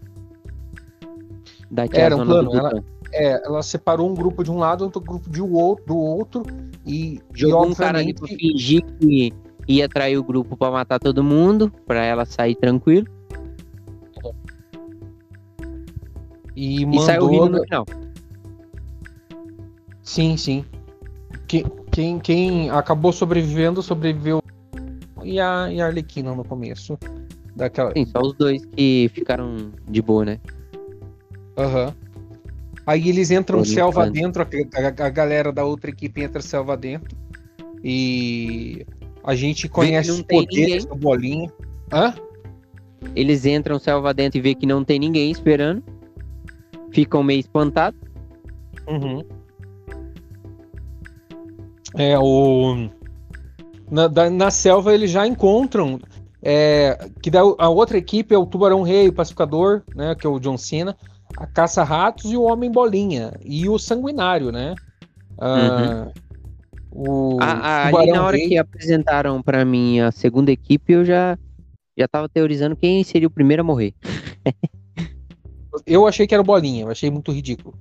A: era um plano. Ela, é, ela separou um grupo de um lado, outro grupo de outro, do outro, e
B: jogou e, um cara ali pra fingir que ia trair o grupo para matar todo mundo, para ela sair tranquilo.
A: E, mandou... e saiu rindo
B: no final.
A: Sim, sim. Quem, quem, quem acabou sobrevivendo, sobreviveu. E a, e a Arlequina no começo. Daquela...
B: Sim, só os dois que ficaram de boa, né?
A: Aham. Uhum. Aí eles entram selva dentro, a, a, galera da outra equipe entra selva dentro. E a gente conhece os poderes do Bolinha. Hã?
B: Eles entram selva dentro e vê que não tem ninguém esperando. Ficam meio espantados.
A: Uhum. É, o. Na, da, na selva eles já encontram. É, que da, a outra equipe é o Tubarão Rei, o Pacificador, né? Que é o John Cena, a Caça-Ratos e o Homem Bolinha. E o Sanguinário, né?
B: Ah, uhum. o a, a, ali na hora Rei... que apresentaram para mim a segunda equipe, eu já, já tava teorizando quem seria o primeiro a morrer.
A: eu achei que era o Bolinha, eu achei muito ridículo.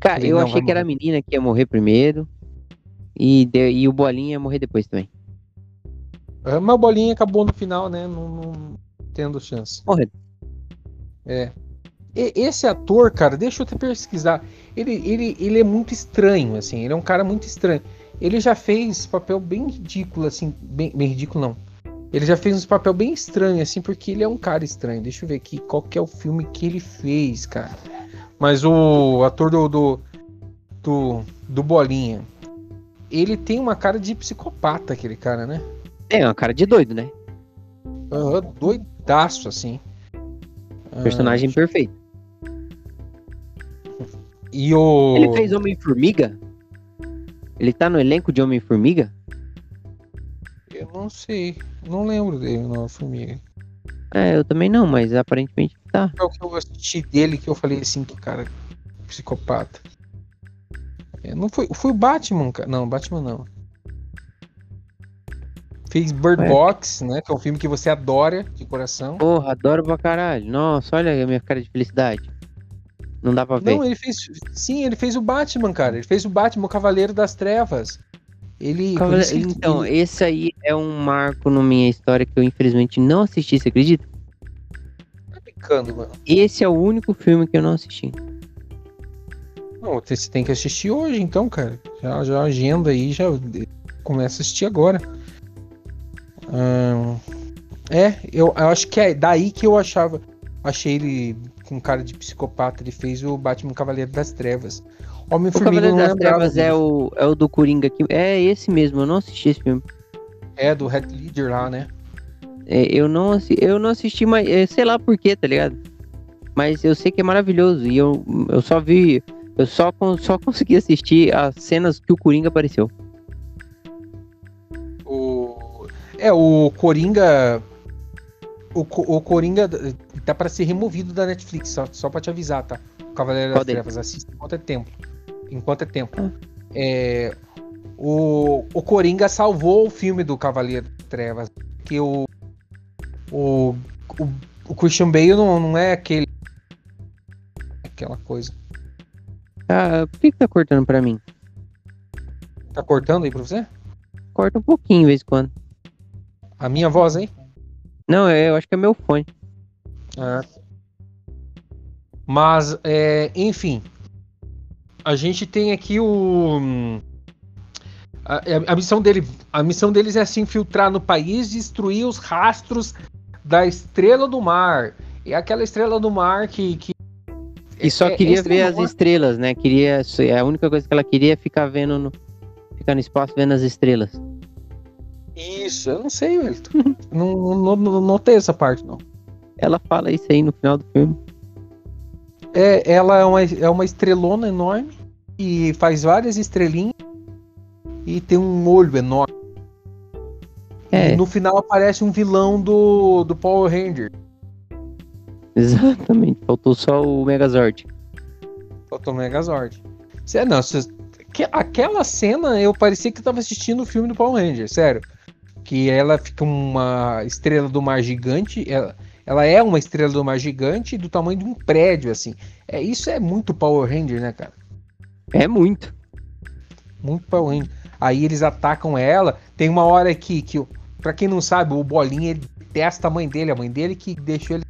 B: Cara, Falei, eu achei que era a menina que ia morrer primeiro. E, de, e o Bolinha ia morrer depois também.
A: Mas o Bolinha acabou no final, né? Não, não tendo chance.
B: Morrer.
A: É. E, esse ator, cara, deixa eu te pesquisar. Ele, ele, ele é muito estranho, assim. Ele é um cara muito estranho. Ele já fez papel bem ridículo, assim. Bem, bem ridículo, não. Ele já fez um papel bem estranho, assim, porque ele é um cara estranho. Deixa eu ver aqui qual que é o filme que ele fez, cara. Mas o ator do, do, do, do Bolinha, ele tem uma cara de psicopata, aquele cara, né?
B: É, uma cara de doido, né?
A: Uhum, doidaço, assim.
B: Personagem ah, perfeito.
A: E o.
B: Ele fez Homem-Formiga? Ele tá no elenco de Homem-Formiga?
A: Eu não sei. Não lembro dele no Formiga.
B: É, eu também não, mas aparentemente tá.
A: É o que eu assisti dele que eu falei assim, que cara, psicopata. É, não foi, foi o Batman, cara. Não, Batman não. Fez Bird Ué. Box, né? Que é um filme que você adora de coração.
B: Porra, adoro pra caralho. Nossa, olha a minha cara de felicidade. Não dá pra ver.
A: Não, ele fez. Sim, ele fez o Batman, cara. Ele fez o Batman, o Cavaleiro das Trevas. Ele.
B: Cavaleiro... Então, ele... esse aí é um marco na minha história que eu infelizmente não assisti, você acredita?
A: Tá brincando, mano.
B: Esse é o único filme que eu não assisti.
A: Não, você tem que assistir hoje, então, cara. Já, já agenda aí, já começa a assistir agora. Hum, é, eu, eu acho que é daí que eu achava. Achei ele com cara de psicopata. Ele fez o Batman Cavaleiro das Trevas.
B: Homem o Cavaleiro das Trevas é o, é o do Coringa aqui. É esse mesmo, eu não assisti esse filme.
A: É, do Red Leader lá, né?
B: É, eu, não, eu não assisti, mas é, sei lá porquê, tá ligado? Mas eu sei que é maravilhoso. E eu, eu só vi. Eu só, só consegui assistir as cenas que o Coringa apareceu.
A: É, o Coringa. O, o Coringa tá para ser removido da Netflix, só, só pra te avisar, tá? O Cavaleiro das Trevas, assista enquanto é tempo. Enquanto é tempo. Ah. É, o, o Coringa salvou o filme do Cavaleiro das Trevas. Que o, o, o, o Christian Bale não, não é aquele. Aquela coisa.
B: Ah, por que, que tá cortando pra mim?
A: Tá cortando aí pra você?
B: Corta um pouquinho de vez em quando.
A: A minha voz, hein?
B: Não, é, eu acho que é meu fone.
A: Ah. Mas, é, enfim. A gente tem aqui o. A, a, missão dele, a missão deles é se infiltrar no país, destruir os rastros da Estrela do Mar. É aquela Estrela do Mar que, que
B: e só é, queria ver as estrelas, né? Queria, a única coisa que ela queria é ficar vendo no, ficar no espaço vendo as estrelas.
A: Isso, eu não sei, velho. não, não, não, não tem essa parte, não.
B: Ela fala isso aí no final do filme.
A: É, ela é uma, é uma estrelona enorme e faz várias estrelinhas e tem um olho enorme. É. E no final aparece um vilão do, do Power Ranger.
B: Exatamente, faltou só o Megazord.
A: Faltou o Megazord. Cê, não, cê, aquela cena eu parecia que estava assistindo o filme do Power Ranger, sério. Que ela fica uma estrela do mar gigante, ela, ela é uma estrela do mar gigante do tamanho de um prédio, assim. É, isso é muito Power Ranger, né, cara?
B: É muito.
A: Muito Power Ranger. Aí eles atacam ela. Tem uma hora aqui que, para quem não sabe, o Bolinha ele testa a mãe dele, a mãe dele que deixou ele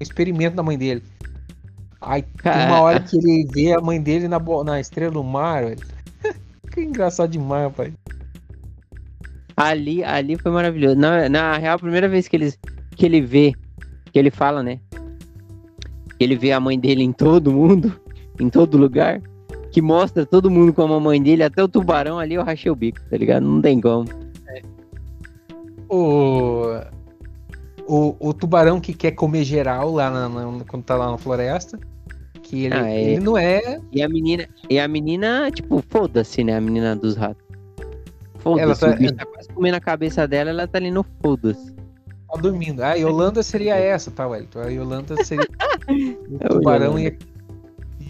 A: experimento da mãe dele. Aí tem uma hora que ele vê a mãe dele na, na estrela do mar, velho. que engraçado demais, rapaz.
B: Ali, ali foi maravilhoso. Na, na real, a primeira vez que ele, que ele vê, que ele fala, né? Que ele vê a mãe dele em todo mundo, em todo lugar, que mostra todo mundo com a mamãe dele, até o tubarão ali, eu rachei o bico, tá ligado? Não tem como. É.
A: O o, o tubarão que quer comer geral lá na, na, quando tá lá na floresta. Que ele, ah, é... ele não é.
B: E a menina, e a menina tipo, foda-se, né? A menina dos ratos. Foda-se, tá... o bicho tá quase comendo a cabeça dela, ela tá ali no foda-se.
A: Tá dormindo. Ah, a Yolanda seria essa, tá, Wellington? A Yolanda seria. o é tubarão ia,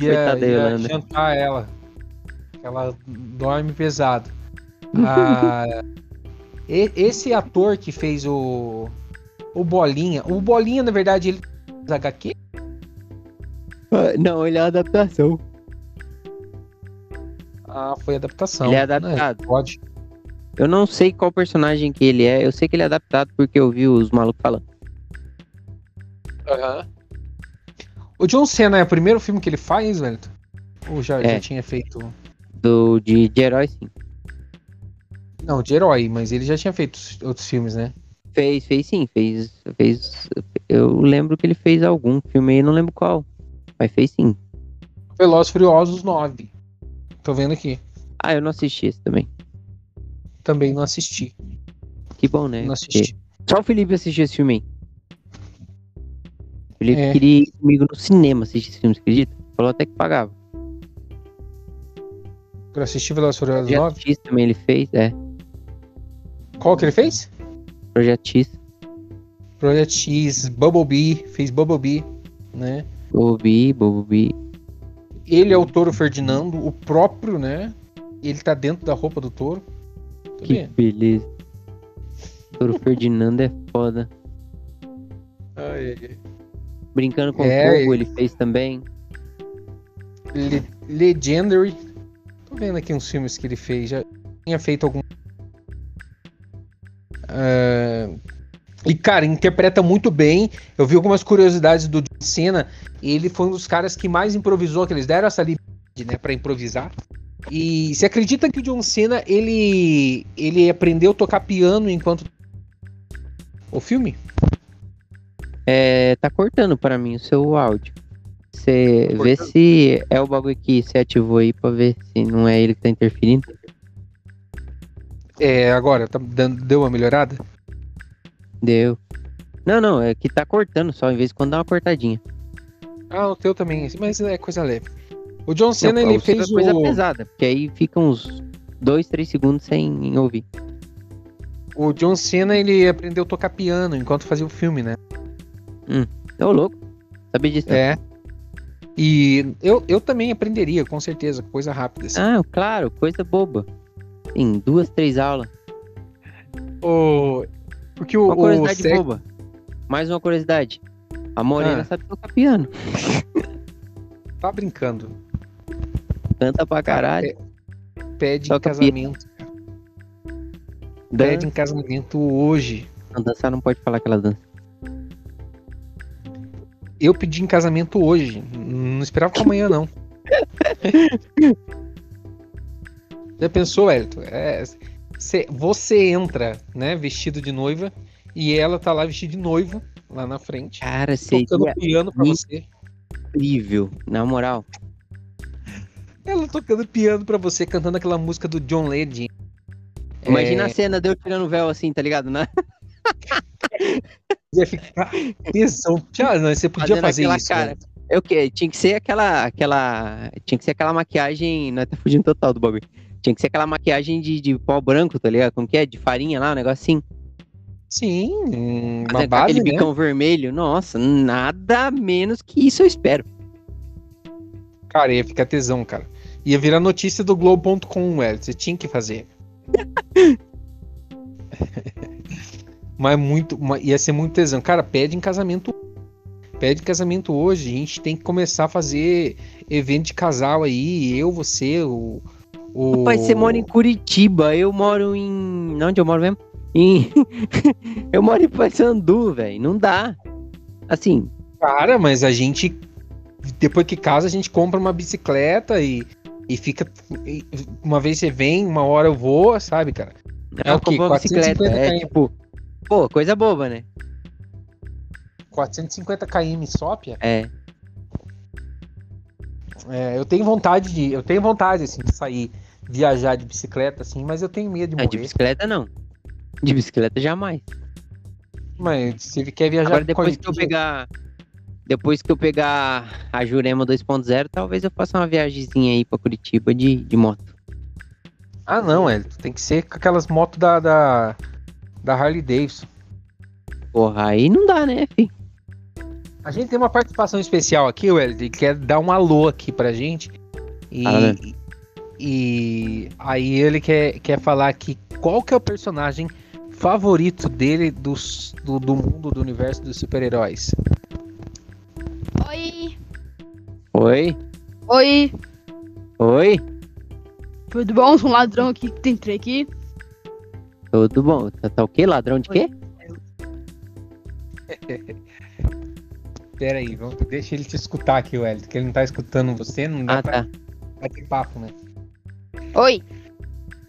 A: ia, ia jantar ela. Ela dorme pesado. Ah, esse ator que fez o. O Bolinha. O Bolinha, na verdade, ele fez HQ?
B: Ah, não, ele é adaptação.
A: Ah, foi adaptação.
B: Ele é adaptado.
A: É, pode.
B: Eu não sei qual personagem que ele é. Eu sei que ele é adaptado porque eu vi os malucos falando.
A: Aham. Uhum. O John Cena é o primeiro filme que ele faz, velho? Ou já, é. já tinha feito?
B: Do, de, de herói, sim.
A: Não, de herói, mas ele já tinha feito outros filmes, né?
B: Fez, fez sim, fez, fez. Eu lembro que ele fez algum filme aí, não lembro qual. Mas fez sim.
A: Velozes Furiosos 9. Tô vendo aqui.
B: Ah, eu não assisti esse também.
A: Também não assisti.
B: Que bom, né?
A: Não assisti.
B: Só o Felipe assistiu esse filme aí. O Felipe é. queria ir comigo no cinema assistir esse filme, você acredita? Falou até que pagava.
A: Pra assistir Velozes Furiosos 9?
B: Projeto X também ele fez, é.
A: Qual que ele fez?
B: Projeto X.
A: Projeto X, Bumblebee, fez Bumblebee, né?
B: Bumblebee, Bumblebee.
A: Ele é o Touro Ferdinando, o próprio, né? Ele tá dentro da roupa do touro.
B: Que vendo? beleza. Touro Ferdinando é foda.
A: Ai, ai.
B: Brincando com é, fogo, ele fez também.
A: Le Legendary. Tô vendo aqui uns filmes que ele fez. Já tinha feito algum. Uh... E, cara, interpreta muito bem. Eu vi algumas curiosidades do John Cena. Ele foi um dos caras que mais improvisou, que eles deram essa liberdade, né, pra improvisar. E você acredita que o John Cena, ele, ele aprendeu a tocar piano enquanto... O filme?
B: É, tá cortando para mim o seu áudio. Você vê se é o bagulho que você ativou aí pra ver se não é ele que tá interferindo.
A: É, agora, tá dando, deu uma melhorada?
B: Deu. Não, não, é que tá cortando só, em vez de quando dá uma cortadinha.
A: Ah, o teu também, mas é coisa leve. O John Cena, não, ele fez
B: é coisa pesada, porque aí fica uns 2, 3 segundos sem ouvir.
A: O John Cena, ele aprendeu a tocar piano enquanto fazia o filme, né?
B: Hum, ô louco. Sabia disso.
A: É. E eu, eu também aprenderia, com certeza, coisa rápida. Assim.
B: Ah, claro, coisa boba. Em duas, três aulas.
A: O... Porque o.
B: Uma curiosidade o... boba. Mais uma curiosidade. A Morena ah. sabe tocar piano.
A: Tá brincando.
B: Canta pra caralho.
A: Pede em casamento. Pede em casamento hoje.
B: Não, dançar não pode falar que ela dança.
A: Eu pedi em casamento hoje. Não esperava pra amanhã, não. Já pensou, Elton? É, você entra, né, vestido de noiva, e ela tá lá vestida de noivo, lá na frente.
B: Cara, seria
A: tocando piano pra você.
B: Incrível, na moral.
A: Ela tocando piano pra você, cantando aquela música do John Legend.
B: Imagina é... a cena de eu tirando o véu assim, tá ligado, né?
A: Ia ficar tesão. Já, não, você podia Fazendo fazer isso. Cara. Né?
B: É o quê? Tinha que ser aquela. aquela. Tinha que ser aquela maquiagem. Não é tá fugindo total do bagulho. Tinha que ser aquela maquiagem de, de pó branco, tá ligado? Como que é? De farinha lá, um negócio assim.
A: Sim, uma base,
B: aquele né? bicão vermelho. Nossa, nada menos que isso eu espero.
A: Cara, ia ficar tesão, cara. Ia virar notícia do Globo.com, velho. Você tinha que fazer. Mas muito. Ia ser muito tesão. Cara, pede em casamento. Pede em casamento hoje. A gente tem que começar a fazer evento de casal aí. Eu, você, o. o...
B: Rapaz, você mora em Curitiba. Eu moro em. Onde eu moro mesmo? Em... eu moro em Paysandu, velho. Não dá. Assim.
A: Cara, mas a gente. Depois que casa, a gente compra uma bicicleta e e fica. Uma vez você vem, uma hora eu vou, sabe, cara?
B: É, é o que? bicicleta. É tipo. Pô, coisa boba, né?
A: 450 km só, Pia?
B: É.
A: É, eu tenho vontade de. Eu tenho vontade, assim, de sair, viajar de bicicleta, assim, mas eu tenho medo de morrer.
B: É, de bicicleta não. De bicicleta jamais.
A: Mas se ele quer viajar
B: Agora depois que eu pegar. Depois que eu pegar a Jurema 2.0, talvez eu faça uma viagemzinha aí pra Curitiba de, de moto.
A: Ah não, é. Tem que ser com aquelas motos da, da, da Harley Davidson.
B: Porra, aí não dá, né, filho?
A: A gente tem uma participação especial aqui, o Ele quer dar um alô aqui pra gente. E, ah, né? e aí ele quer, quer falar aqui qual que é o personagem favorito dele dos, do, do mundo, do universo dos super-heróis.
C: Oi.
B: Oi.
C: Oi.
B: Oi.
C: Tudo bom? Sou um ladrão aqui que entrei aqui.
B: Tudo bom. Tá, tá o quê? Ladrão de quê?
A: Pera aí, vamos, deixa ele te escutar aqui, Wellington, que ele não tá escutando você, não dá
B: ah,
A: pra
B: tá.
A: bater papo, né?
C: Oi.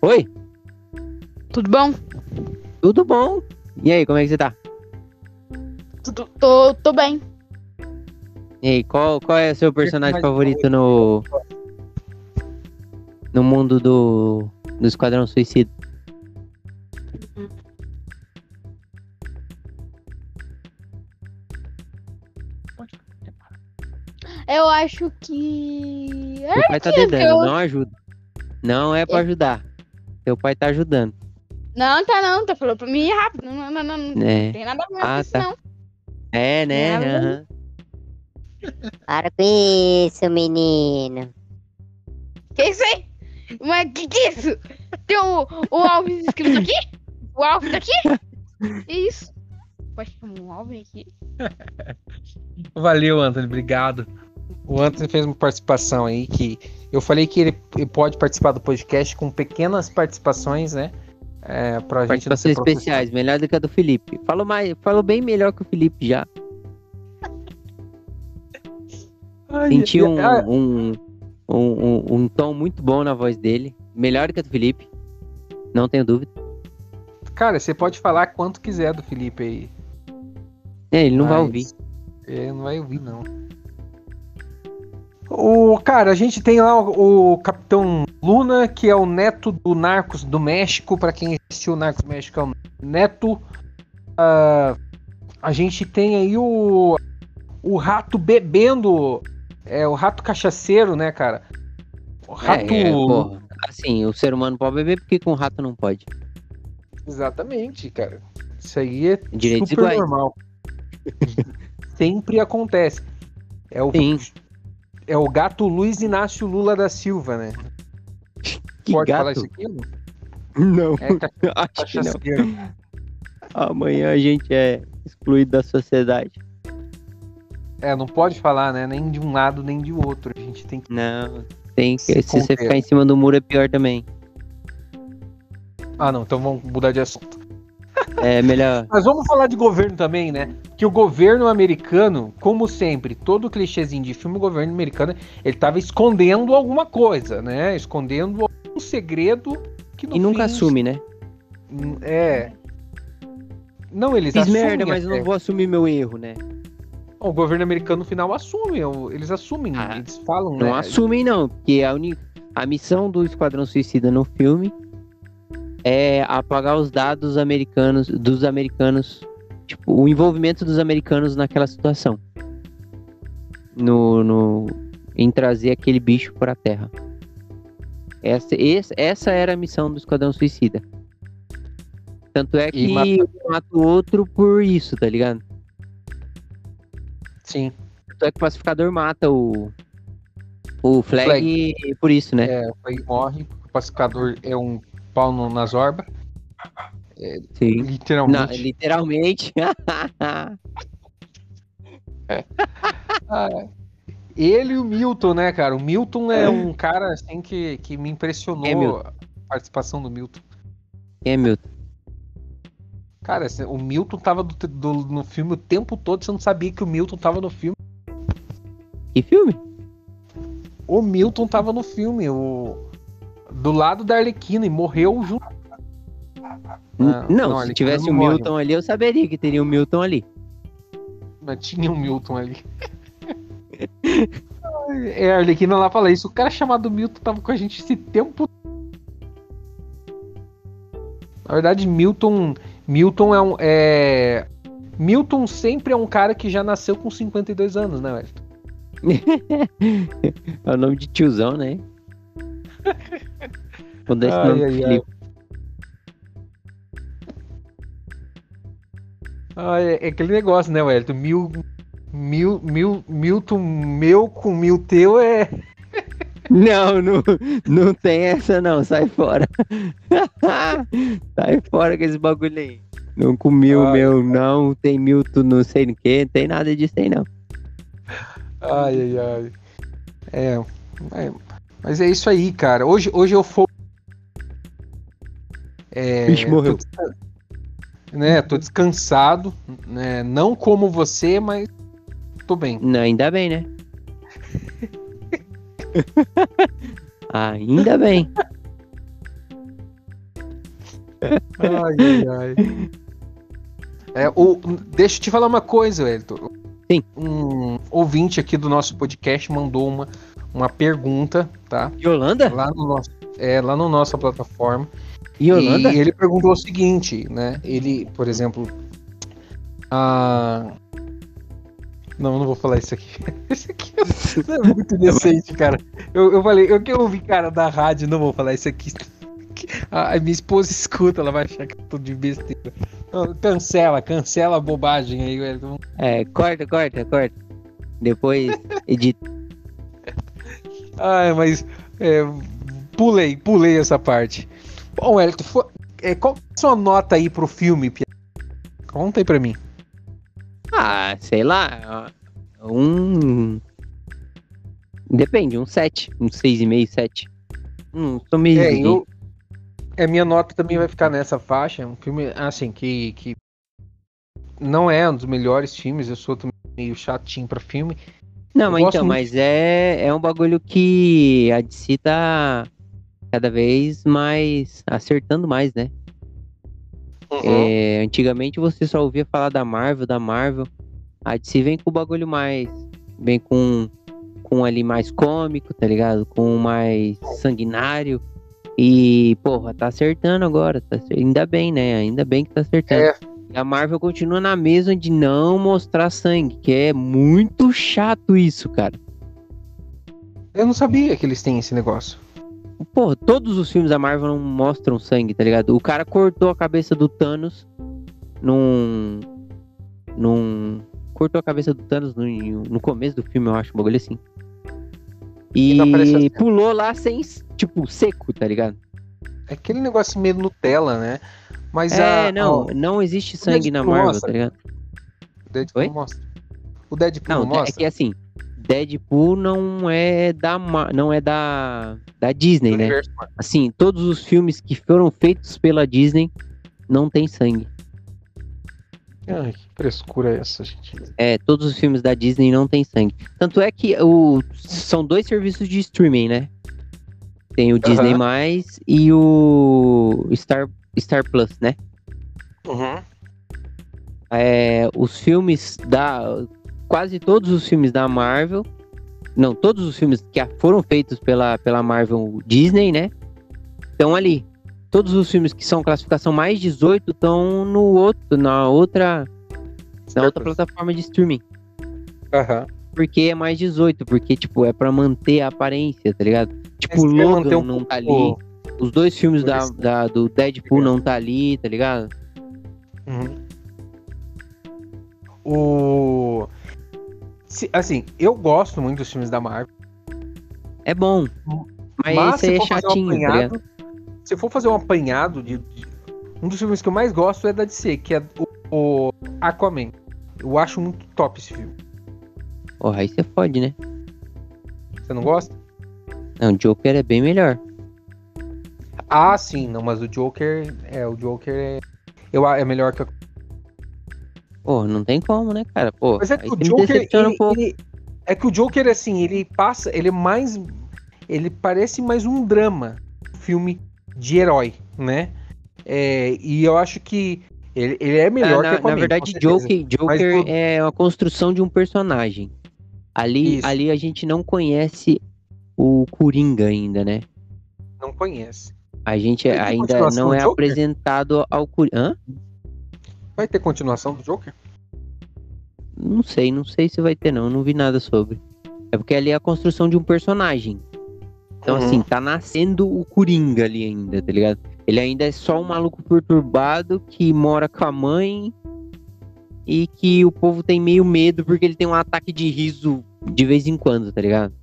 B: Oi.
C: Tudo bom?
B: Tudo bom. E aí, como é que você tá?
C: Tudo, tô, tô bem.
B: E aí, qual, qual é o seu personagem favorito no. No mundo do. do Esquadrão Suicida?
C: Eu acho que.
B: Meu pai tá dedando, eu... não ajuda. Não é pra ajudar. Seu pai tá ajudando.
C: Não, tá não, tá falando pra mim rápido. Não, não, não, não, é. não tem nada a ver ah, isso, tá. não.
B: É, né? Uhum.
D: Para com isso, menino.
C: Que isso aí? Mas que que é isso? Tem o, o Alves escrito aqui? O Alves aqui? Isso. Pode chamar um Alves aqui.
A: Valeu, Antônio. Obrigado. O Anthony fez uma participação aí que eu falei que ele pode participar do podcast com pequenas participações, né?
B: É, pra Participações gente especiais, melhor do que a do Felipe. Falou, mais, falou bem melhor que o Felipe já. Ai, Senti um, um, um, um, um tom muito bom na voz dele. Melhor que a do Felipe. Não tenho dúvida.
A: Cara, você pode falar quanto quiser do Felipe aí.
B: É, ele não Mas... vai ouvir.
A: É, não vai ouvir, não. O cara, a gente tem lá o, o, Capitão Luna, que é o neto do Narcos do México. Para quem assistiu o Narcos do México, é o neto. Uh, a gente tem aí o, o rato bebendo. É o rato cachaceiro, né, cara?
B: O rato. É, é, assim, o ser humano pode beber porque com o rato não pode.
A: Exatamente, cara. Isso aí é Direitos super iguais. normal. Sempre acontece. É o
B: Sim
A: é o gato Luiz Inácio Lula da Silva, né?
B: Que Pode gato? falar isso aqui? Não, é, acho que não. Amanhã a gente é excluído da sociedade.
A: É, não pode falar, né? Nem de um lado, nem de outro. A gente tem que.
B: Não, tem que. Se, se você ficar em cima do muro é pior também.
A: Ah, não, então vamos mudar de assunto.
B: É melhor.
A: Mas vamos falar de governo também, né? Que o governo americano, como sempre, todo clichêzinho de filme, o governo americano, ele tava escondendo alguma coisa, né? Escondendo um segredo que
B: E nunca fim, assume, né?
A: É. Não, eles
B: Fiz merda, mas eu não vou assumir meu erro, né?
A: O governo americano no final assume, eles assumem, ah, eles falam,
B: Não
A: né?
B: assumem não, porque a, uni... a missão do Esquadrão Suicida no filme é apagar os dados americanos dos americanos, tipo, o envolvimento dos americanos naquela situação. No, no em trazer aquele bicho para a Terra. Essa, essa, era a missão do Esquadrão Suicida. Tanto é que mata... mata o outro por isso, tá ligado?
A: Sim.
B: Tanto é que o pacificador mata o, o Flag, Flag. por isso, né?
A: É, o Flag morre, o pacificador é um pau no, nas orbas.
B: É, Sim.
A: Literalmente. Não,
B: literalmente.
A: é. ah, ele e o Milton, né, cara? O Milton é, é. um cara assim que, que me impressionou é, a participação do Milton.
B: É Milton?
A: Cara, o Milton tava do, do, no filme o tempo todo, você não sabia que o Milton tava no filme.
B: Que filme?
A: O Milton tava no filme, o, do lado da Arlequina e morreu junto.
B: Ah, não, não, se tivesse o Milton ali, eu saberia que teria o Milton ali.
A: Mas tinha um Milton ali. é, a Arlequina lá fala isso. O cara chamado Milton tava com a gente esse tempo. Na verdade, Milton. Milton é um. É, Milton sempre é um cara que já nasceu com 52 anos, né, Wellington?
B: é o nome de tiozão, né? Vou dar esse
A: Ai,
B: nome
A: ai,
B: pro
A: ai.
B: Felipe.
A: Ah, é, é aquele negócio, né, Wellington? Mil, mil, mil, Milton meu com mil teu é.
B: Não, não, não tem essa não, sai fora. sai fora com esse bagulho aí. Não comiu
A: Ai,
B: meu, não, tem Milton, não sei no que, tem nada disso aí não.
A: Ai, ai, ai. É, é, mas é isso aí, cara. Hoje, hoje eu for. É,
B: Vixe, morreu.
A: Tô, né, tô descansado, né? Não como você, mas tô bem.
B: Não, ainda bem, né? ainda bem.
A: Ai, ai, ai. É, o, deixa eu te falar uma coisa, Elton.
B: Sim.
A: Um ouvinte aqui do nosso podcast mandou uma, uma pergunta, tá?
B: Yolanda?
A: Lá no nosso, é, lá no nossa plataforma.
B: Yolanda?
A: E ele perguntou o seguinte, né? Ele, por exemplo, a não, não vou falar isso aqui. Isso aqui é muito decente, cara. Eu, eu falei, eu que ouvi cara da rádio, não vou falar isso aqui. A a minha esposa escuta, ela vai achar que eu tô de besteira. Cancela, cancela a bobagem aí, velho.
B: É, corta, corta, corta. Depois edita.
A: Ai, mas é, pulei, pulei essa parte. Bom, Elton, fo- é, qual é a sua nota aí pro filme, Pia? Conta aí pra mim.
B: Ah, sei lá. Um. Depende, um 7. Um 6,5, 7. Hum, tô meio.
A: É, eu. É, minha nota também vai ficar nessa faixa. É um filme, assim, que, que não é um dos melhores filmes. Eu sou meio chatinho pra filme.
B: Não,
A: eu
B: mas então,
A: muito.
B: mas é, é um bagulho que a DC tá cada vez mais acertando mais, né?
A: Uhum.
B: É, antigamente você só ouvia falar da Marvel, da Marvel. A DC vem com o bagulho mais. Vem com, com ali mais cômico, tá ligado? Com mais sanguinário. E, porra, tá acertando agora. Tá, ainda bem, né? Ainda bem que tá acertando.
A: É.
B: E a Marvel continua na mesma de não mostrar sangue, que é muito chato isso, cara.
A: Eu não sabia que eles têm esse negócio.
B: Porra, todos os filmes da Marvel não mostram sangue, tá ligado? O cara cortou a cabeça do Thanos num. num. Cortou a cabeça do Thanos no, no começo do filme, eu acho, um bagulho assim.
A: E a
B: E
A: cena.
B: pulou lá sem, tipo, seco, tá ligado?
A: É aquele negócio meio Nutella, né? Mas
B: é,
A: a,
B: não,
A: a-
B: não existe sangue na Marvel,
A: mostra.
B: tá ligado?
A: o Deadpool
B: Oi?
A: mostra. O Deadpool
B: Não,
A: não,
B: é
A: mostra?
B: que assim, Deadpool não é da, não é da, da Disney,
A: Do
B: né?
A: universo.
B: Assim, todos os filmes que foram feitos pela Disney não tem sangue.
A: Ai, que frescura é essa, gente?
B: É, todos os filmes da Disney não tem sangue. Tanto é que o, são dois serviços de streaming, né? Tem o Disney Mais e o Star, Star Plus, né?
A: Uhum.
B: É, os filmes da. Quase todos os filmes da Marvel. Não, todos os filmes que foram feitos pela, pela Marvel Disney, né? Estão ali. Todos os filmes que são classificação mais 18 estão no outro, na outra, na outra plataforma de streaming.
A: Aham.
B: Porque é mais 18, porque, tipo, é pra manter a aparência, tá ligado? Tipo,
A: Esse
B: o Logan
A: um
B: não tá ali. Os dois filmes da, da- do Deadpool não tá ali, tá ligado?
A: Uhum. O. Se- assim, eu gosto muito dos filmes da Marvel.
B: É bom. Mas,
A: Mas
B: esse aí
A: se
B: é
A: for fazer um
B: chatinho, tá ligado?
A: apanhado, se for fazer um apanhado de, de- um dos filmes que eu mais gosto é da DC, que é o, o Aquaman. Eu acho muito top esse filme.
B: Porra, aí você fode, né?
A: Você não gosta?
B: Não, o Joker é bem melhor.
A: Ah, sim, não, mas o Joker é o Joker é eu a- é melhor que o
B: Pô, não tem como, né, cara? Pô,
A: Mas é que o Joker ele-
B: um
A: ele- é que o Joker assim, ele passa, ele é mais ele parece mais um drama, filme de herói, né? É, e eu acho que ele, ele é melhor
B: Ah, na,
A: que Aquaman,
B: na verdade. Joker, Joker
A: Mas
B: é uma construção de um personagem. Ali,
A: Isso.
B: ali a gente não conhece o Coringa ainda, né?
A: não conhece.
B: A gente ainda não é
A: Joker?
B: apresentado ao Coringa. Hã?
A: Vai ter continuação do Joker?
B: não sei, não sei se vai ter não, não vi nada sobre. É porque ali é a construção de um personagem. Então,
A: Uhum.
B: assim, tá nascendo o Coringa ali ainda, tá ligado? Ele ainda é só um maluco perturbado que mora com a mãe e que o povo tem meio medo porque ele tem um ataque de riso de vez em quando, tá ligado?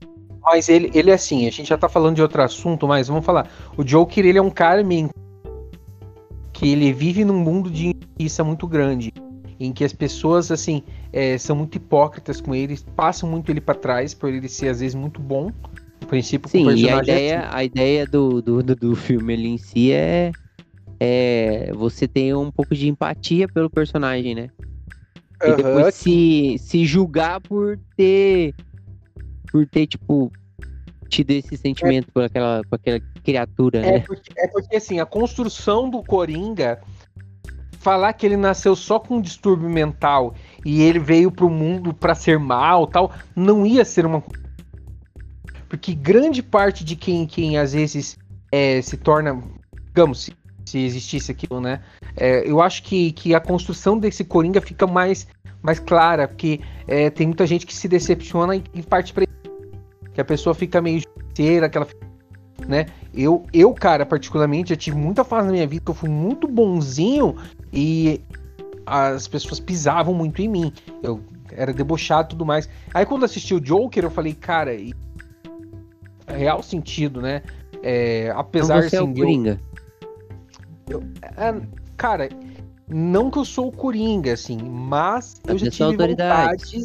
A: Mas ele, ele é assim, a gente já tá falando de outro assunto, mas vamos falar. O Joker, ele é um cara meio que ele vive num mundo de injustiça muito grande, em que as pessoas, assim, é, são muito hipócritas com ele, passam muito ele pra trás, por ele ser, às vezes, muito bom. No princípio,
B: Sim, e a
A: é
B: ideia, a ideia do, do, do, filme ali em si é, é você ter um pouco de empatia pelo personagem, né? E
A: Aham,
B: depois se, se julgar por ter. Por ter, tipo, tido esse sentimento por aquela, por aquela criatura,
A: É
B: né?
A: porque, é porque, assim, a construção do Coringa, falar que ele nasceu só com um distúrbio mental e ele veio pro mundo pra ser mal tal, não ia ser uma. Porque grande parte de quem, quem às vezes é, se torna. Digamos, se, se existisse aquilo, né? É, eu acho que, que a construção desse Coringa fica mais, mais clara, porque é, tem muita gente que se decepciona e, e parte pra que a pessoa fica meio justiceira, que ela fica, né? Eu, eu, cara, particularmente, já tive muita fase na minha vida que eu fui muito bonzinho e as pessoas pisavam muito em mim. Eu era debochado e tudo mais. Aí quando assisti o Joker, eu falei, cara, e- é real sentido, né? É,
B: Então
A: apesar
B: você é o
A: assim, de eu-
B: Coringa.
A: é, cara, não que eu sou o Coringa, assim, mas eu já
B: Atenção,
A: tive vontade.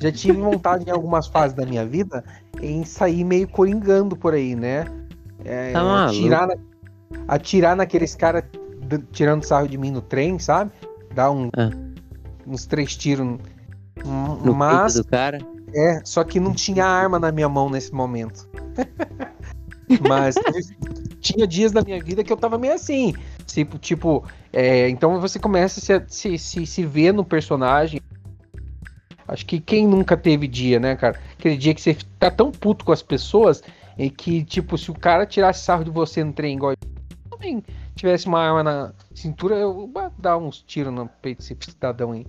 A: Já tive vontade em algumas fases da minha vida em sair meio coringando por aí, né? É,
B: Tá maluco.
A: atirar, na- atirar naqueles caras tirando sarro de mim no trem, sabe? Dar um-
B: Ah.
A: uns três tiros.
B: No
A: No, mas,
B: peito do cara.
A: é, só que não tinha arma na minha mão nesse momento. Mas tinha dias da minha vida que eu tava meio assim. Tipo, tipo é, então você começa a se, se, se, se ver no personagem. Acho que quem nunca teve dia, né, cara? Aquele dia que você tá tão puto com as pessoas e que, tipo, se o cara tirasse sarro de você no trem igual também tivesse uma arma na cintura, eu ia dar uns tiros no peito desse cidadão aí.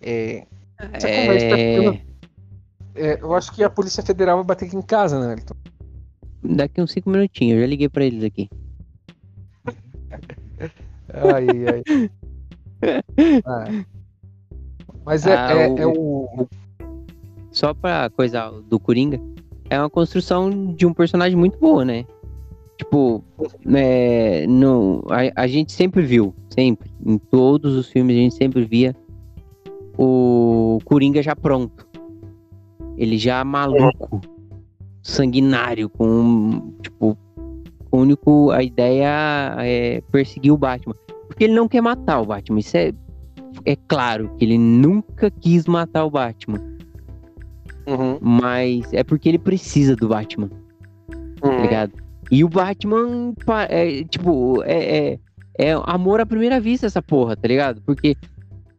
A: É, essa conversa tá
B: É...
A: ficando é, eu acho que a Polícia Federal vai bater aqui em casa, né, Elton?
B: Daqui uns 5 minutinhos, eu já liguei pra eles aqui.
A: Ai, ai. Ah. Mas é,
B: Ah,
A: é,
B: o-
A: é o.
B: Só pra coisa do Coringa, é uma construção de um personagem muito boa, né? Tipo, é, no, a, a gente sempre viu, sempre, em todos os filmes a gente sempre via o Coringa já pronto. Ele já maluco, sanguinário, com, tipo, único, a ideia é perseguir o Batman. Porque ele não quer matar o Batman, isso é, é claro que ele nunca quis matar o Batman.
A: Uhum,
B: Mas é porque ele precisa do Batman, tá
A: uhum.
B: ligado? E o Batman, é, tipo, é, é, é amor à primeira vista essa porra, tá ligado? Porque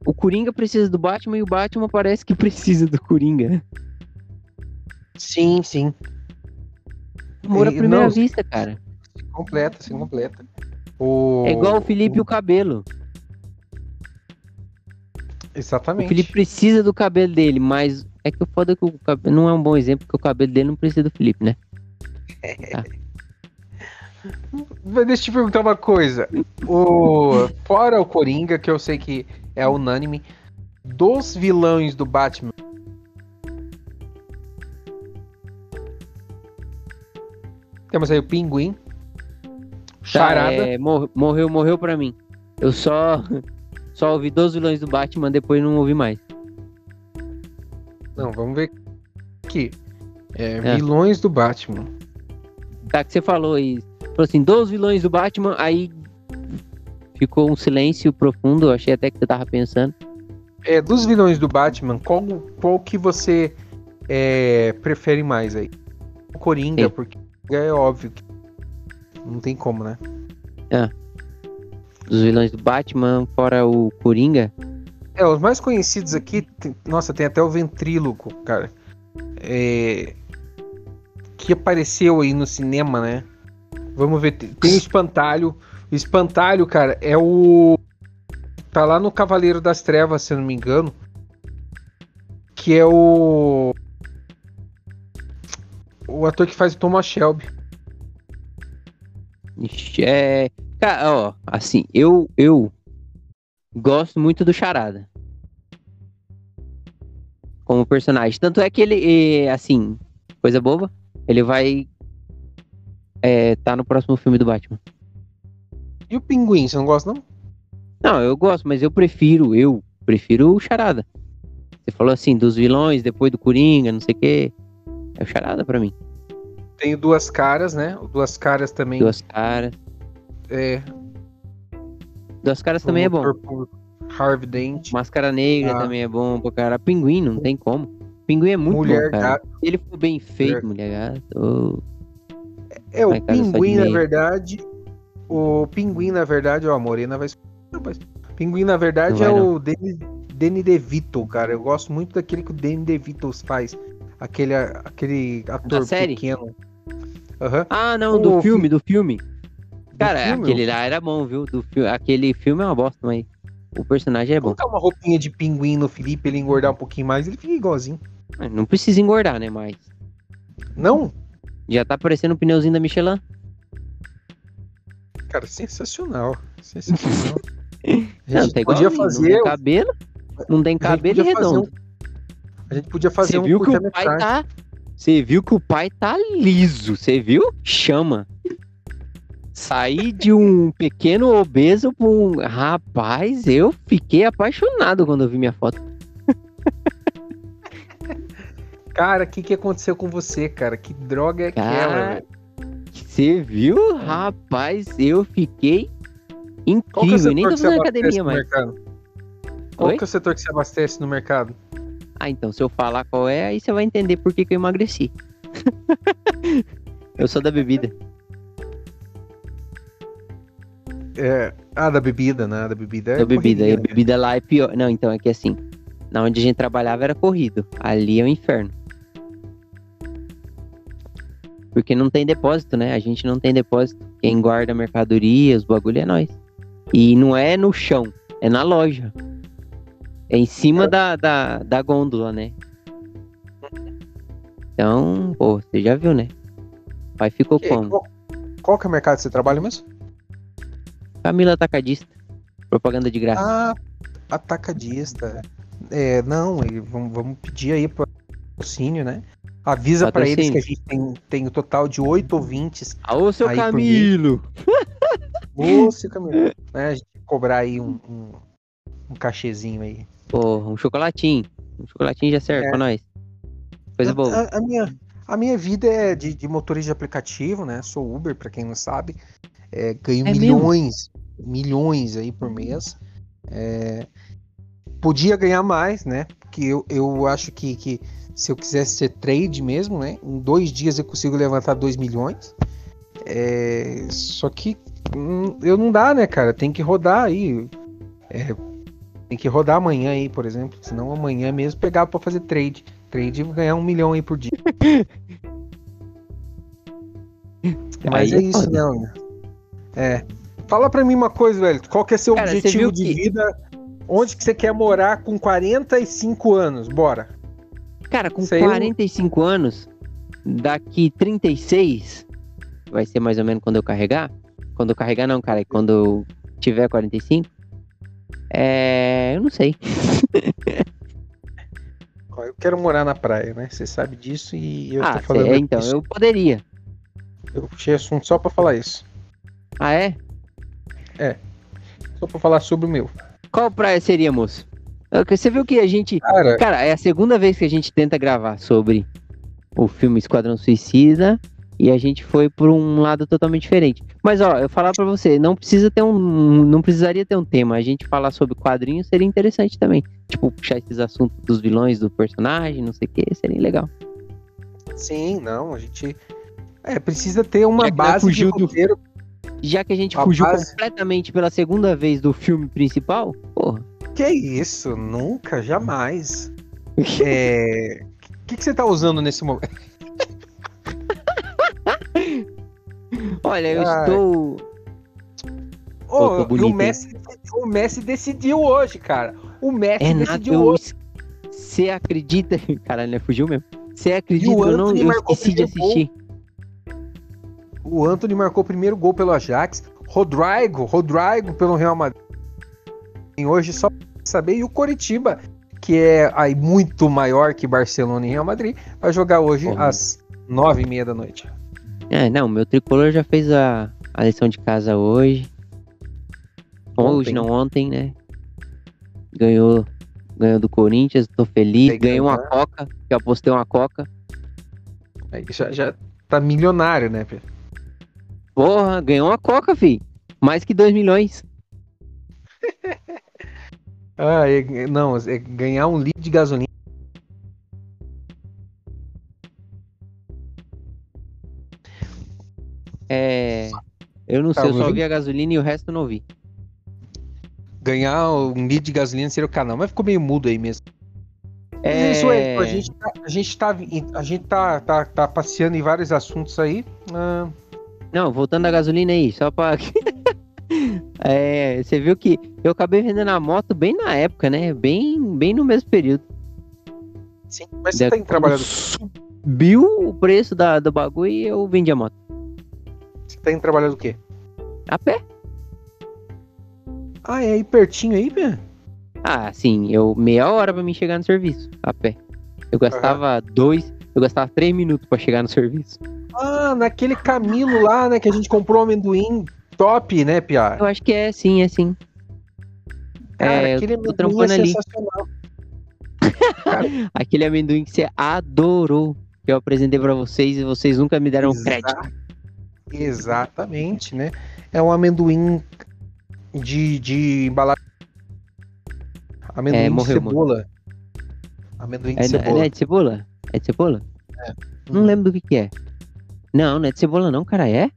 B: o Coringa precisa do Batman e o Batman parece que precisa do Coringa.
A: Sim, sim.
B: Amor à
A: E-
B: primeira
A: não,
B: vista, cara.
A: Se completa, se completa. O...
B: É igual o Felipe e o cabelo.
A: Exatamente.
B: O Felipe precisa do cabelo dele, mas é que o foda é que o cabelo não é um bom exemplo, porque o cabelo dele não precisa do Felipe, né?
A: Mas Deixa eu te perguntar uma coisa. O... Fora o Coringa, que eu sei que é unânime, dos vilões do Batman. Temos aí o Pinguim.
B: Tá,
A: Charada.
B: é, mor- morreu, morreu pra mim. Eu só, só ouvi dos vilões do Batman, depois não ouvi mais.
A: Não, vamos ver aqui. É,
B: É.
A: Vilões do Batman.
B: Tá, que você falou aí. Falou assim, dos vilões do Batman, aí ficou um silêncio profundo. Eu achei até que você tava pensando.
A: É, dos vilões do Batman, qual, qual que você é, prefere mais aí? O Coringa,
B: Sim.
A: porque é óbvio que não tem como, né?
B: Dos vilões do Batman, fora o Coringa.
A: É, os mais conhecidos aqui, tem- nossa, tem até o Ventríloco, cara. É, que apareceu aí no cinema, né? Vamos ver, tem o Espantalho. O Espantalho, cara, é o. Tá lá no Cavaleiro das Trevas, se eu não me engano. Que é o. O ator que faz o Thomas Shelby.
B: É. Cara, ó, assim, eu, eu gosto muito do Charada. Como personagem. Tanto é que ele, é, assim, coisa boba, ele vai. É, tá no próximo filme do Batman.
A: E o Pinguim, você não gosta, não?
B: Não, eu gosto, mas eu prefiro, eu prefiro o Charada. Você falou assim, dos vilões, depois do Coringa, não sei o quê. É o Charada pra mim.
A: Tem o duas caras, né? Duas caras também.
B: Duas caras.
A: É,
B: Duas caras também é bom.
A: público. Harvey Dent.
B: Máscara Negra
A: Ah.
B: também é bom pra cara. Pinguim, não tem como. Pinguim é muito
A: Mulher
B: bom, cara.
A: Gato.
B: Ele for bem feito, Mulher Gato. ô,
A: É, o Pinguim, na verdade. O Pinguim, na verdade, ó, a Morena vai. Rapaz, Pinguim, na verdade,
B: Não
A: é
B: vai,
A: o Danny, Danny DeVito, cara. Eu gosto muito daquele que o Danny DeVito faz. Aquele, aquele ator
B: série?
A: pequeno. Aham.
B: Ah, não,
A: O
B: do
A: fi-
B: filme, do filme. Cara,
A: filme,
B: aquele lá era bom, viu? Do fi... Aquele filme é uma bosta, mas o personagem é bom.
A: Colocar uma roupinha de pinguim no Felipe, ele engordar um pouquinho mais, ele fica igualzinho.
B: Mas Não precisa engordar, né? Mas
A: Não?
B: já tá parecendo o pneuzinho da Michelin.
A: Cara, sensacional. Sensacional. A
B: Não,
A: gente
B: tá
A: podia fazer.
B: Não tem cabelo, não tem cabelo e redondo.
A: A gente podia fazer
B: Você
A: um
B: viu que o pai tá. Você viu que o pai tá liso, você viu? Chama. Sair de um pequeno obeso pra um. Rapaz, eu fiquei apaixonado quando eu vi minha foto.
A: Cara, o que, que aconteceu com você, cara? Que droga é aquela?
B: Cara,
A: velho?
B: Você viu? Rapaz, eu fiquei
A: é
B: incrível. Nem tô fazendo academia mais.
A: Qual
B: Oi?
A: que é o setor que você abastece no mercado?
B: Ah, então, se eu falar qual é, aí você vai entender por que, que eu emagreci. eu sou da bebida.
A: É... Ah, da bebida, né? Da bebida é
B: da bebida. E a
A: né?
B: bebida lá é pior. Não, então é que assim, na onde a gente trabalhava era corrido. Ali é o inferno. Porque não tem depósito, né? A gente não tem depósito. Quem guarda mercadoria, os bagulho é nós. E não é no chão, é na loja. É em cima da, da, da gôndola, né? Então, pô, você já viu, né? Pai ficou
A: Que-
B: como?
A: Qual, qual que é o mercado que você trabalha mesmo?
B: Camila Atacadista. Propaganda de graça.
A: Ah, atacadista. É, não, vamos, vamos pedir aí patrocínio, né? Avisa pra eles que a gente tem, tem o total de oito ouvintes.
B: Ô, seu Camilo!
A: Ô, seu Camilo, né? A gente cobrar aí um, um, um cachezinho aí.
B: Porra, um chocolatinho. Um chocolatinho já serve
A: É.
B: pra nós. Coisa boa.
A: A, a minha, a minha vida é de, de motorista de aplicativo, né? Sou Uber, pra quem não sabe. É, ganho
B: É mesmo?
A: milhões, milhões aí por mês. É, podia ganhar mais, né? Porque eu, eu acho que, que se eu quisesse ser trade mesmo, né? Em dois dias eu consigo levantar 2 milhões. É, só que hum, eu não dá, né, cara? Tem que rodar aí. É, tem que rodar amanhã aí, por exemplo. Senão amanhã mesmo pegar pra fazer trade. Trade e ganhar um milhão aí por dia. Mas
B: Aí
A: é isso,
B: foda.
A: né, Ana? É. Fala pra mim uma coisa, velho. Qual que é seu
B: Cara,
A: objetivo de
B: que-
A: vida? Onde que você quer morar com 45 anos? Bora.
B: Cara, com
A: Isso aí eu-
B: 45 anos, daqui 36, vai ser mais ou menos quando eu carregar. Quando eu carregar, não, cara, é quando eu tiver 45. É. Eu não sei.
A: Eu quero morar na praia, né? Você sabe disso e eu
B: ah,
A: tô falando
B: cê- então,
A: isso.
B: eu poderia.
A: Eu puxei assunto só pra falar isso.
B: Ah, é?
A: Só pra falar sobre o meu.
B: Qual praia seria, moço? É que Você viu que a gente.
A: Cara,
B: Cara, é a segunda vez que a gente tenta gravar sobre o filme Esquadrão Suicida e a gente foi por um lado totalmente diferente. Mas ó, eu falar pra você, não precisa ter um, não precisaria ter um tema. A gente falar sobre quadrinhos seria interessante também. Tipo, puxar esses assuntos dos vilões, do personagem, não sei o que, seria legal.
A: sim, não, a gente. É, precisa ter uma
B: Já
A: base de
B: fugiu do-
A: roteiro.
B: Já que a gente
A: A
B: fugiu
A: base-
B: completamente pela segunda vez do filme principal, porra.
A: Que isso? Nunca, jamais. É. O que, que você tá usando nesse momento?
B: Olha, eu
A: Ai.
B: estou. Pô,
A: e
B: bonito,
A: o? Messi, o Messi decidiu hoje, cara. O Messi
B: É nada,
A: decidiu
B: eu
A: hoje.
B: Você acredita. Caralho, né? Fugiu mesmo. Você acredita eu não eu esqueci de assistir? Gol.
A: O Anthony marcou o primeiro gol pelo Ajax. Rodrigo, Rodrigo pelo Real Madrid. E hoje só saber. E o Coritiba, que é aí muito maior que Barcelona e Real Madrid, vai jogar hoje Porra. às nove e meia da noite.
B: É, não, meu tricolor já fez a, a lição de casa hoje. Ontem. Hoje, não ontem, né? Ganhou, ganhou do Corinthians, tô feliz. Ganhei uma coca, que eu apostei uma coca.
A: Aí já, já tá milionário, né, Pedro?
B: Porra, ganhou uma coca, fi. Mais que 2 milhões.
A: ah, é, não, é ganhar um litro de gasolina.
B: É. Eu não tá, sei, eu só vi a gasolina e o resto eu não vi.
A: Ganhar um litro de gasolina seria o canal, mas ficou meio mudo aí mesmo. É... Isso aí, a gente, tá, a gente, tá, a gente tá, tá, tá passeando em vários assuntos aí. Uh,
B: não, voltando à gasolina aí, só pra. é, você viu que eu acabei vendendo a moto bem na época, né? Bem, bem no mesmo período.
A: Sim, mas você tem trabalhado.
B: Subiu o preço da, do bagulho e eu vendi a moto.
A: Você tem trabalhado o quê?
B: A pé.
A: Ah, é aí pertinho aí, Pé?
B: Ah, sim, eu meia hora pra mim chegar no serviço, a pé. Eu gastava uhum. dois, eu gastava três minutos pra chegar no serviço.
A: Ah, naquele Camilo lá, né? Que a gente comprou amendoim top, né, Pia?
B: Eu acho que é sim, é sim.
A: Cara, é, aquele amendoim é sensacional.
B: aquele amendoim que você adorou, que eu apresentei para vocês e vocês nunca me deram Exa crédito.
A: Exatamente, né? É um amendoim de, de embalagem. Amendoim é, morreu, de cebola. Morreu. Amendoim de
B: é,
A: cebola.
B: É de cebola? É de cebola? É. Não lembro do que que é. Não, não é de cebola não, cara, é?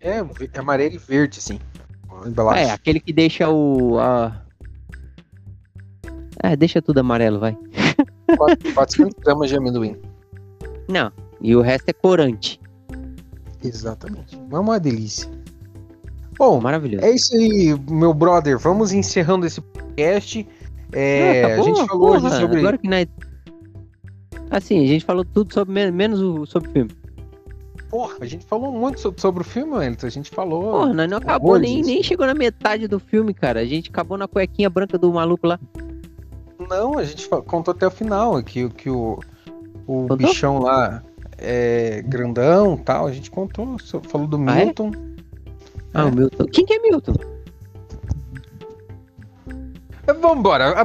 A: É, é amarelo e verde, assim.
B: É, aquele que deixa o... A... É, deixa tudo amarelo, vai.
A: 400 gramas de amendoim.
B: Não, e o resto é corante.
A: Exatamente. É uma delícia. Bom,
B: maravilhoso.
A: É isso aí, meu brother. Vamos encerrando esse podcast. É, ah, tá a gente falou porra, hoje sobre. Agora que
B: na... Assim, a gente falou tudo sobre menos o sobre o filme.
A: Porra, a gente falou muito sobre, sobre o filme, Wellington. A gente falou.
B: Porra, nós não acabou, nem, nem chegou na metade do filme, cara. A gente acabou na cuequinha branca do maluco lá.
A: Não, a gente contou até o final, que, que o, o bichão lá é grandão tal. A gente contou, falou do ah, é? Milton.
B: É? Ah, o Milton. Quem que é Milton?
A: Vambora.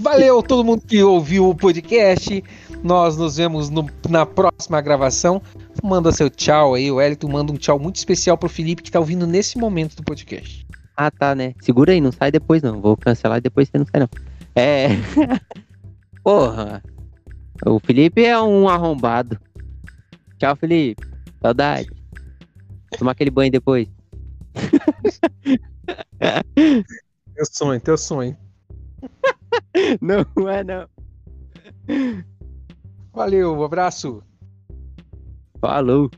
A: Valeu todo mundo que ouviu o podcast. Nós nos vemos no, na próxima gravação. Manda seu tchau aí, o Elton manda um tchau muito especial pro Felipe que tá ouvindo nesse momento do podcast.
B: Ah, tá, né? Segura aí, não sai depois não. Vou cancelar e depois você não sai não. É. Porra. O Felipe é um arrombado. Tchau, Felipe. Saudade. Tomar aquele banho depois.
A: teu sonho, teu sonho.
B: Não é não.
A: Valeu, um abraço.
B: Falou.